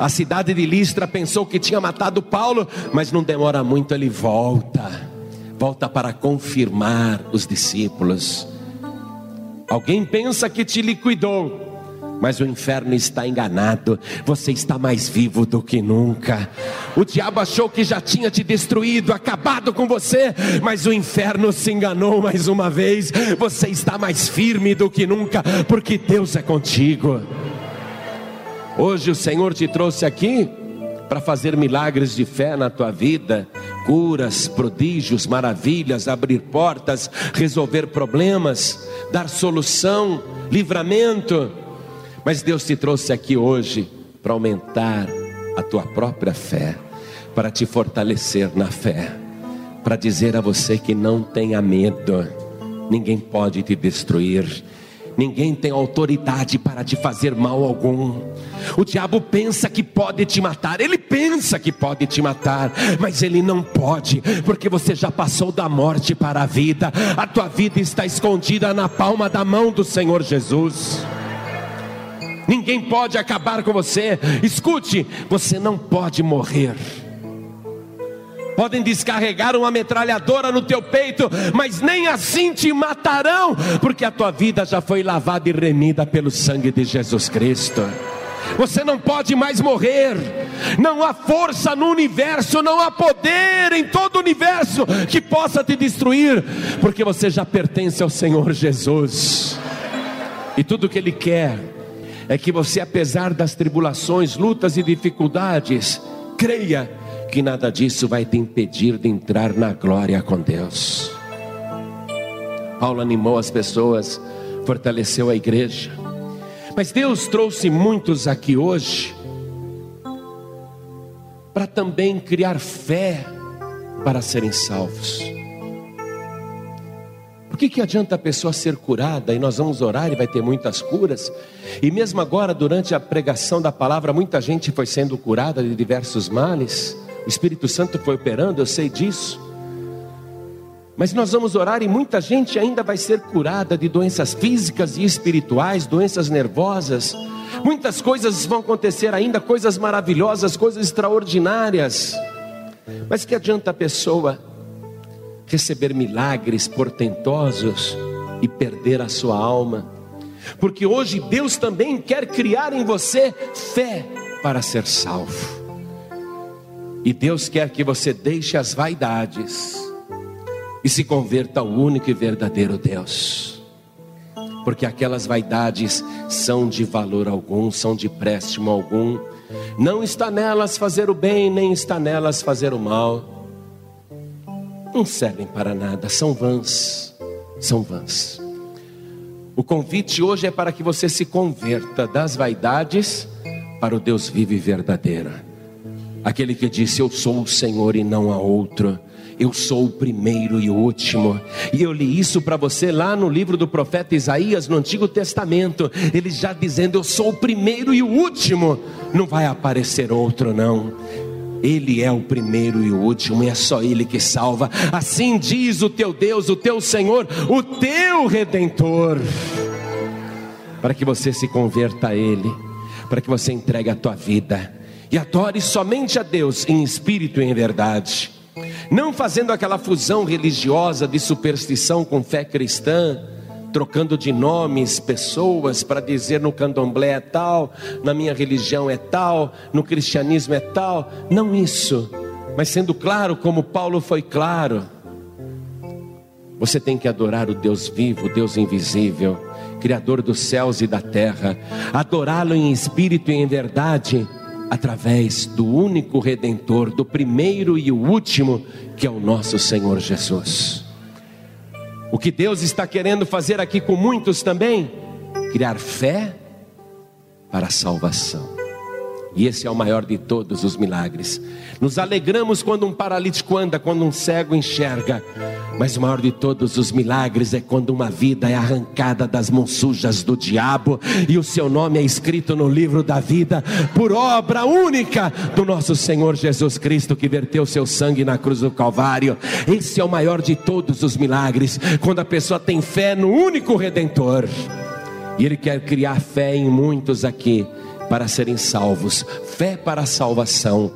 A cidade de Listra pensou que tinha matado Paulo, mas não demora muito, ele volta, volta para confirmar os discípulos. Alguém pensa que te liquidou, mas o inferno está enganado, você está mais vivo do que nunca. O diabo achou que já tinha te destruído, acabado com você, mas o inferno se enganou mais uma vez. Você está mais firme do que nunca, porque Deus é contigo. Hoje o Senhor te trouxe aqui para fazer milagres de fé na tua vida, curas, prodígios, maravilhas, abrir portas, resolver problemas, dar solução, livramento. Mas Deus te trouxe aqui hoje para aumentar a tua própria fé, para te fortalecer na fé, para dizer a você que não tenha medo, ninguém pode te destruir, ninguém tem autoridade para te fazer mal algum. O diabo pensa que pode te matar, ele pensa que pode te matar, mas ele não pode, porque você já passou da morte para a vida, a tua vida está escondida na palma da mão do Senhor Jesus. Ninguém pode acabar com você. Escute, você não pode morrer podem descarregar uma metralhadora no teu peito, mas nem assim te matarão, porque a tua vida já foi lavada e remida pelo sangue de Jesus Cristo. Você não pode mais morrer. Não há força no universo, não há poder em todo o universo que possa te destruir, porque você já pertence ao Senhor Jesus. E tudo que Ele quer é que você, apesar das tribulações, lutas e dificuldades, creia que nada disso vai te impedir de entrar na glória com Deus. Paulo animou as pessoas, fortaleceu a igreja. Mas Deus trouxe muitos aqui hoje para também criar fé para serem salvos. Que, que adianta a pessoa ser curada e nós vamos orar e vai ter muitas curas? E mesmo agora, durante a pregação da palavra, muita gente foi sendo curada de diversos males. O Espírito Santo foi operando, eu sei disso. Mas nós vamos orar e muita gente ainda vai ser curada de doenças físicas e espirituais, doenças nervosas. Muitas coisas vão acontecer ainda, coisas maravilhosas, coisas extraordinárias. Mas que adianta a pessoa receber milagres portentosos e perder a sua alma? Porque hoje Deus também quer criar em você fé para ser salvo. E Deus quer que você deixe as vaidades e se converta ao único e verdadeiro Deus. Porque aquelas vaidades são de valor algum, são de préstimo algum. Não está nelas fazer o bem, nem está nelas fazer o mal. Não servem para nada, são vãs. São vãs. O convite hoje é para que você se converta das vaidades para o Deus vivo e verdadeiro. Aquele que disse: Eu sou o Senhor e não há outro. Eu sou o primeiro e o último. E eu li isso para você lá no livro do profeta Isaías, no Antigo Testamento. Ele já dizendo: Eu sou o primeiro e o último. Não vai aparecer outro, não. Ele é o primeiro e o último, e é só Ele que salva. Assim diz o teu Deus, o teu Senhor, o teu Redentor. Para que você se converta a Ele, para que você entregue a tua vida e adore somente a Deus em espírito e em verdade, não fazendo aquela fusão religiosa de superstição com fé cristã, trocando de nomes, pessoas para dizer no candomblé é tal, na minha religião é tal, no cristianismo é tal, não isso, mas sendo claro como Paulo foi claro. Você tem que adorar o Deus vivo, o Deus invisível, Criador dos céus e da terra, adorá-lo em espírito e em verdade através do único redentor, do primeiro e o último, que é o nosso Senhor Jesus. O que Deus está querendo fazer aqui com muitos também, criar fé para a salvação. E esse é o maior de todos os milagres. Nos alegramos quando um paralítico anda, quando um cego enxerga. Mas o maior de todos os milagres é quando uma vida é arrancada das mãos sujas do diabo e o seu nome é escrito no livro da vida por obra única do nosso Senhor Jesus Cristo que verteu seu sangue na cruz do Calvário. Esse é o maior de todos os milagres, quando a pessoa tem fé no único redentor. E ele quer criar fé em muitos aqui para serem salvos, fé para a salvação.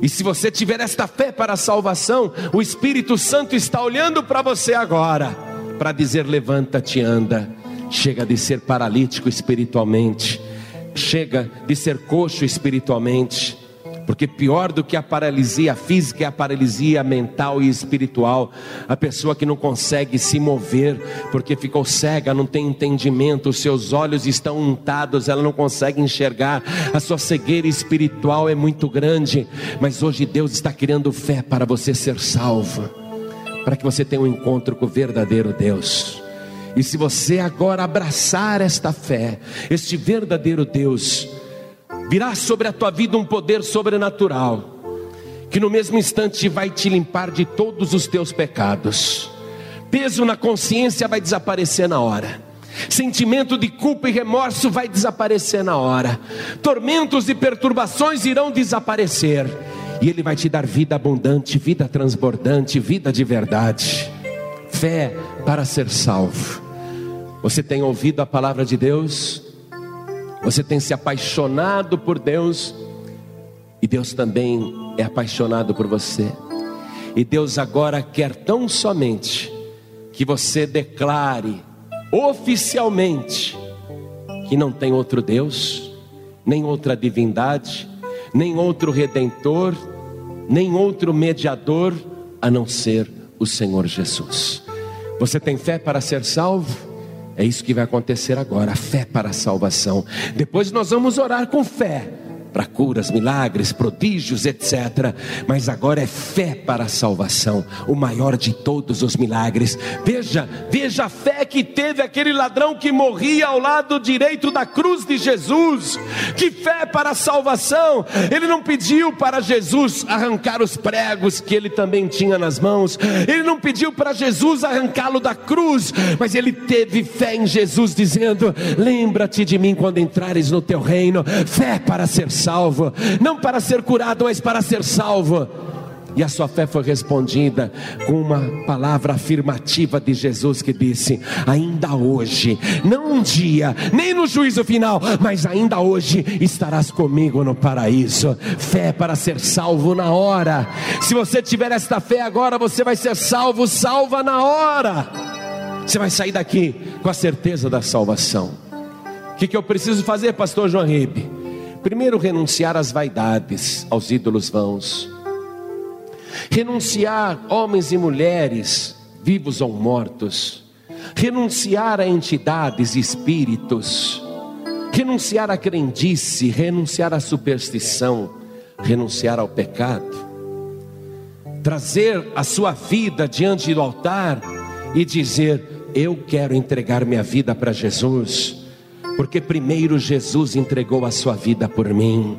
E se você tiver esta fé para a salvação, o Espírito Santo está olhando para você agora, para dizer: levanta-te, anda. Chega de ser paralítico espiritualmente, chega de ser coxo espiritualmente porque pior do que a paralisia física é a paralisia mental e espiritual. A pessoa que não consegue se mover porque ficou cega, não tem entendimento, os seus olhos estão untados, ela não consegue enxergar. A sua cegueira espiritual é muito grande, mas hoje Deus está criando fé para você ser salvo, para que você tenha um encontro com o verdadeiro Deus. E se você agora abraçar esta fé, este verdadeiro Deus, virá sobre a tua vida um poder sobrenatural, que no mesmo instante vai te limpar de todos os teus pecados. Peso na consciência vai desaparecer na hora. Sentimento de culpa e remorso vai desaparecer na hora. Tormentos e perturbações irão desaparecer. E Ele vai te dar vida abundante, vida transbordante, vida de verdade. Fé para ser salvo. Você tem ouvido a palavra de Deus? Você tem se apaixonado por Deus? E Deus também é apaixonado por você. E Deus agora quer tão somente que você declare oficialmente que não tem outro Deus, nem outra divindade, nem outro redentor, nem outro mediador a não ser o Senhor Jesus. Você tem fé para ser salvo? É isso que vai acontecer agora, fé para a salvação. Depois nós vamos orar com fé para curas, milagres, prodígios, etc. Mas agora é fé para a salvação, o maior de todos os milagres. Veja, veja a fé que teve aquele ladrão que morria ao lado direito da cruz de Jesus. Que fé para a salvação! Ele não pediu para Jesus arrancar os pregos que ele também tinha nas mãos. Ele não pediu para Jesus arrancá-lo da cruz, mas ele teve fé em Jesus dizendo: "Lembra-te de mim quando entrares no teu reino". Fé para ser salvo, não para ser curado, mas para ser salvo. E a sua fé foi respondida com uma palavra afirmativa de Jesus que disse: Ainda hoje, não um dia, nem no juízo final, mas ainda hoje estarás comigo no paraíso. Fé para ser salvo na hora. Se você tiver esta fé agora, você vai ser salvo, salva na hora. Você vai sair daqui com a certeza da salvação. O que, que eu preciso fazer, Pastor João Ribe? Primeiro, renunciar às vaidades, aos ídolos vãos. Renunciar homens e mulheres, vivos ou mortos. Renunciar a entidades e espíritos. Renunciar à crendice, renunciar à superstição, renunciar ao pecado. Trazer a sua vida diante do altar e dizer: Eu quero entregar minha vida para Jesus porque primeiro Jesus entregou a sua vida por mim.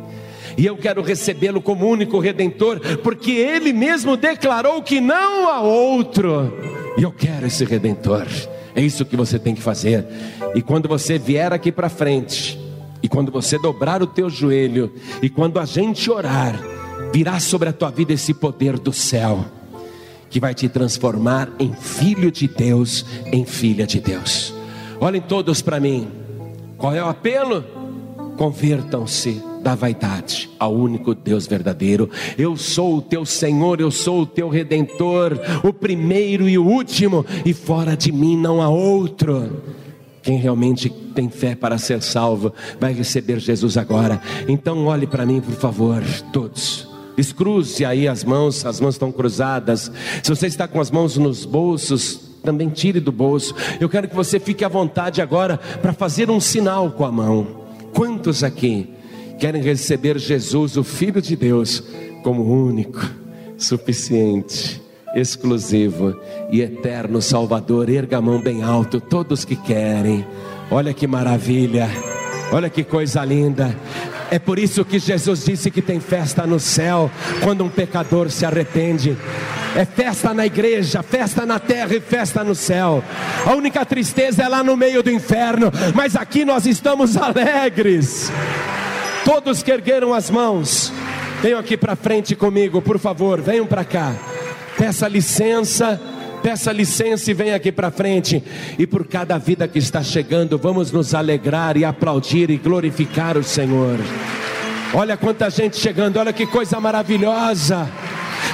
E eu quero recebê-lo como único redentor, porque ele mesmo declarou que não há outro. E eu quero esse redentor. É isso que você tem que fazer. E quando você vier aqui para frente, e quando você dobrar o teu joelho, e quando a gente orar, virá sobre a tua vida esse poder do céu, que vai te transformar em filho de Deus, em filha de Deus. Olhem todos para mim. Qual é o apelo? Convertam-se da vaidade ao único Deus verdadeiro. Eu sou o teu Senhor, eu sou o teu redentor, o primeiro e o último, e fora de mim não há outro. Quem realmente tem fé para ser salvo vai receber Jesus agora. Então olhe para mim, por favor, todos. Descruze aí as mãos, as mãos estão cruzadas. Se você está com as mãos nos bolsos, também tire do bolso. Eu quero que você fique à vontade agora para fazer um sinal com a mão. Quantos aqui querem receber Jesus, o Filho de Deus, como único, suficiente, exclusivo e eterno Salvador? Erga a mão bem alto, todos que querem. Olha que maravilha. Olha que coisa linda. É por isso que Jesus disse que tem festa no céu quando um pecador se arrepende. É festa na igreja, festa na terra e festa no céu. A única tristeza é lá no meio do inferno, mas aqui nós estamos alegres. Todos que ergueram as mãos, venham aqui para frente comigo, por favor, venham para cá. Peça licença peça licença e venha aqui para frente. E por cada vida que está chegando, vamos nos alegrar e aplaudir e glorificar o Senhor. Olha quanta gente chegando, olha que coisa maravilhosa.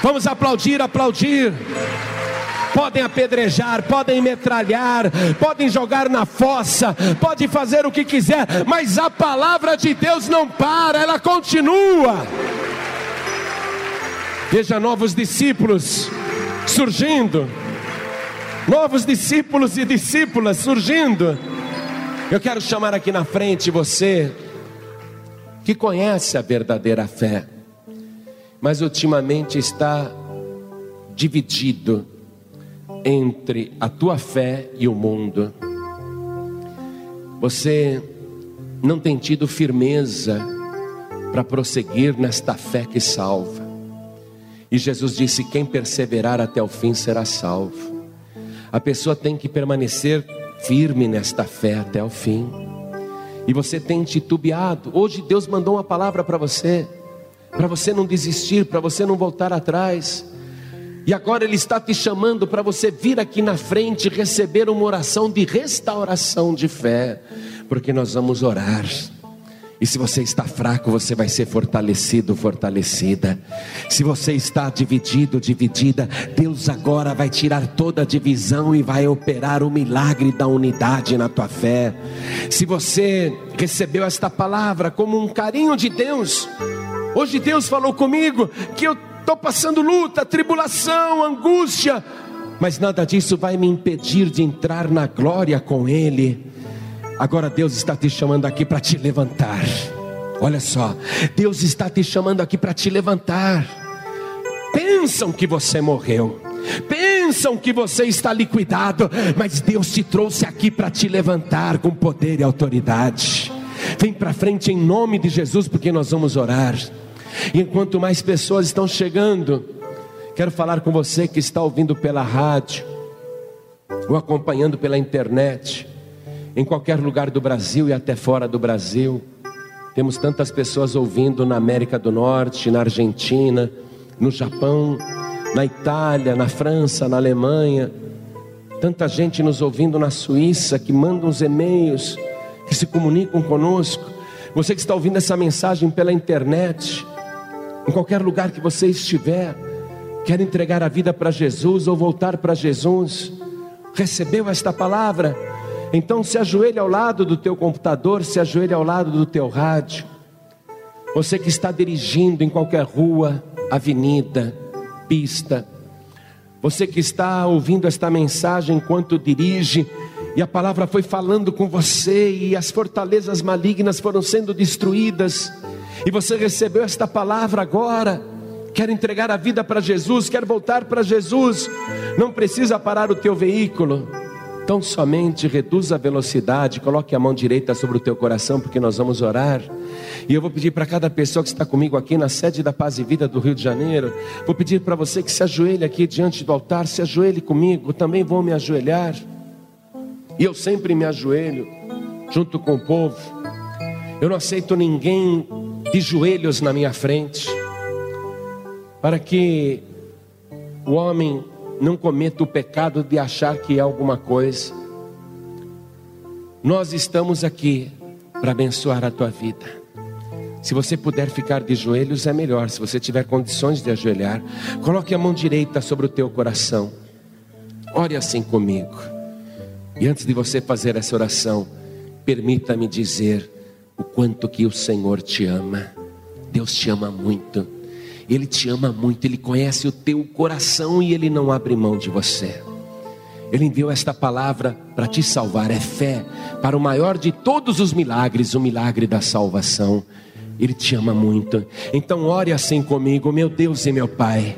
Vamos aplaudir, aplaudir. Podem apedrejar, podem metralhar, podem jogar na fossa, pode fazer o que quiser, mas a palavra de Deus não para, ela continua. Veja novos discípulos surgindo novos discípulos e discípulas surgindo. Eu quero chamar aqui na frente você que conhece a verdadeira fé, mas ultimamente está dividido entre a tua fé e o mundo. Você não tem tido firmeza para prosseguir nesta fé que salva. E Jesus disse: Quem perseverar até o fim será salvo. A pessoa tem que permanecer firme nesta fé até o fim. E você tem titubeado. Hoje Deus mandou uma palavra para você, para você não desistir, para você não voltar atrás. E agora Ele está te chamando para você vir aqui na frente receber uma oração de restauração de fé, porque nós vamos orar. E se você está fraco, você vai ser fortalecido, fortalecida. Se você está dividido, dividida, Deus agora vai tirar toda a divisão e vai operar o milagre da unidade na tua fé. Se você recebeu esta palavra como um carinho de Deus, hoje Deus falou comigo que eu estou passando luta, tribulação, angústia, mas nada disso vai me impedir de entrar na glória com Ele. Agora Deus está te chamando aqui para te levantar. Olha só, Deus está te chamando aqui para te levantar. Pensam que você morreu, pensam que você está liquidado, mas Deus te trouxe aqui para te levantar com poder e autoridade. Vem para frente em nome de Jesus, porque nós vamos orar. E enquanto mais pessoas estão chegando, quero falar com você que está ouvindo pela rádio ou acompanhando pela internet em qualquer lugar do Brasil e até fora do Brasil. Temos tantas pessoas ouvindo na América do Norte, na Argentina, no Japão, na Itália, na França, na Alemanha. Tanta gente nos ouvindo na Suíça que manda uns e-mails, que se comunicam conosco. Você que está ouvindo essa mensagem pela internet, em qualquer lugar que você estiver, quer entregar a vida para Jesus ou voltar para Jesus, recebeu esta palavra? Então se ajoelhe ao lado do teu computador, se ajoelhe ao lado do teu rádio. Você que está dirigindo em qualquer rua, avenida, pista. Você que está ouvindo esta mensagem enquanto dirige, e a palavra foi falando com você, e as fortalezas malignas foram sendo destruídas, e você recebeu esta palavra agora. Quer entregar a vida para Jesus, quer voltar para Jesus, não precisa parar o teu veículo Tão somente reduz a velocidade, coloque a mão direita sobre o teu coração, porque nós vamos orar. E eu vou pedir para cada pessoa que está comigo aqui na sede da Paz e Vida do Rio de Janeiro, vou pedir para você que se ajoelhe aqui diante do altar, se ajoelhe comigo, também vou me ajoelhar. E eu sempre me ajoelho junto com o povo. Eu não aceito ninguém de joelhos na minha frente, para que o homem não cometa o pecado de achar que é alguma coisa. Nós estamos aqui para abençoar a tua vida. Se você puder ficar de joelhos, é melhor. Se você tiver condições de ajoelhar, coloque a mão direita sobre o teu coração. Ore assim comigo. E antes de você fazer essa oração, permita-me dizer o quanto que o Senhor te ama. Deus te ama muito. Ele te ama muito, Ele conhece o teu coração e Ele não abre mão de você. Ele enviou esta palavra para te salvar, é fé, para o maior de todos os milagres, o milagre da salvação. Ele te ama muito. Então, ore assim comigo, meu Deus e meu Pai,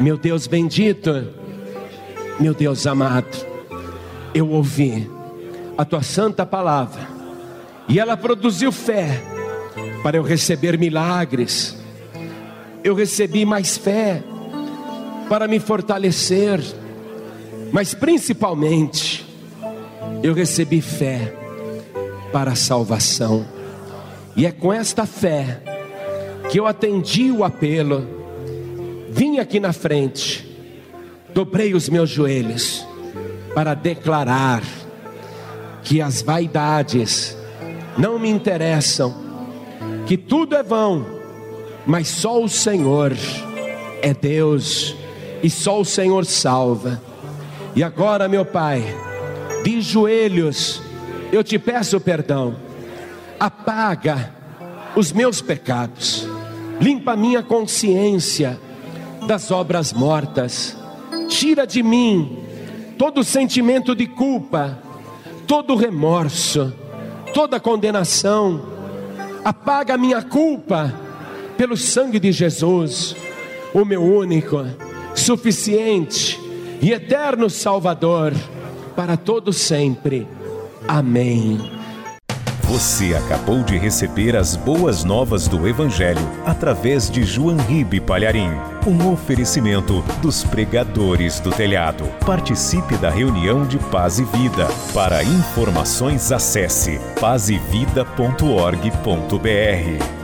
meu Deus bendito, meu Deus amado, eu ouvi a tua santa palavra e ela produziu fé para eu receber milagres eu recebi mais fé para me fortalecer, mas principalmente eu recebi fé para a salvação. E é com esta fé que eu atendi o apelo, vim aqui na frente, dobrei os meus joelhos para declarar que as vaidades não me interessam, que tudo é vão mas só o Senhor é Deus e só o Senhor salva. E agora, meu Pai, de joelhos, eu te peço perdão, apaga os meus pecados, limpa minha consciência das obras mortas, tira de mim todo sentimento de culpa, todo remorso, toda condenação, apaga minha culpa pelo sangue de Jesus, o meu único, suficiente e eterno Salvador, para todo sempre. Amém. Você acabou de receber as boas novas do Evangelho através de João Ribe Palharim. Um oferecimento dos pregadores do telhado. Participe da reunião de Paz e Vida. Para informações, acesse pazevida.org.br.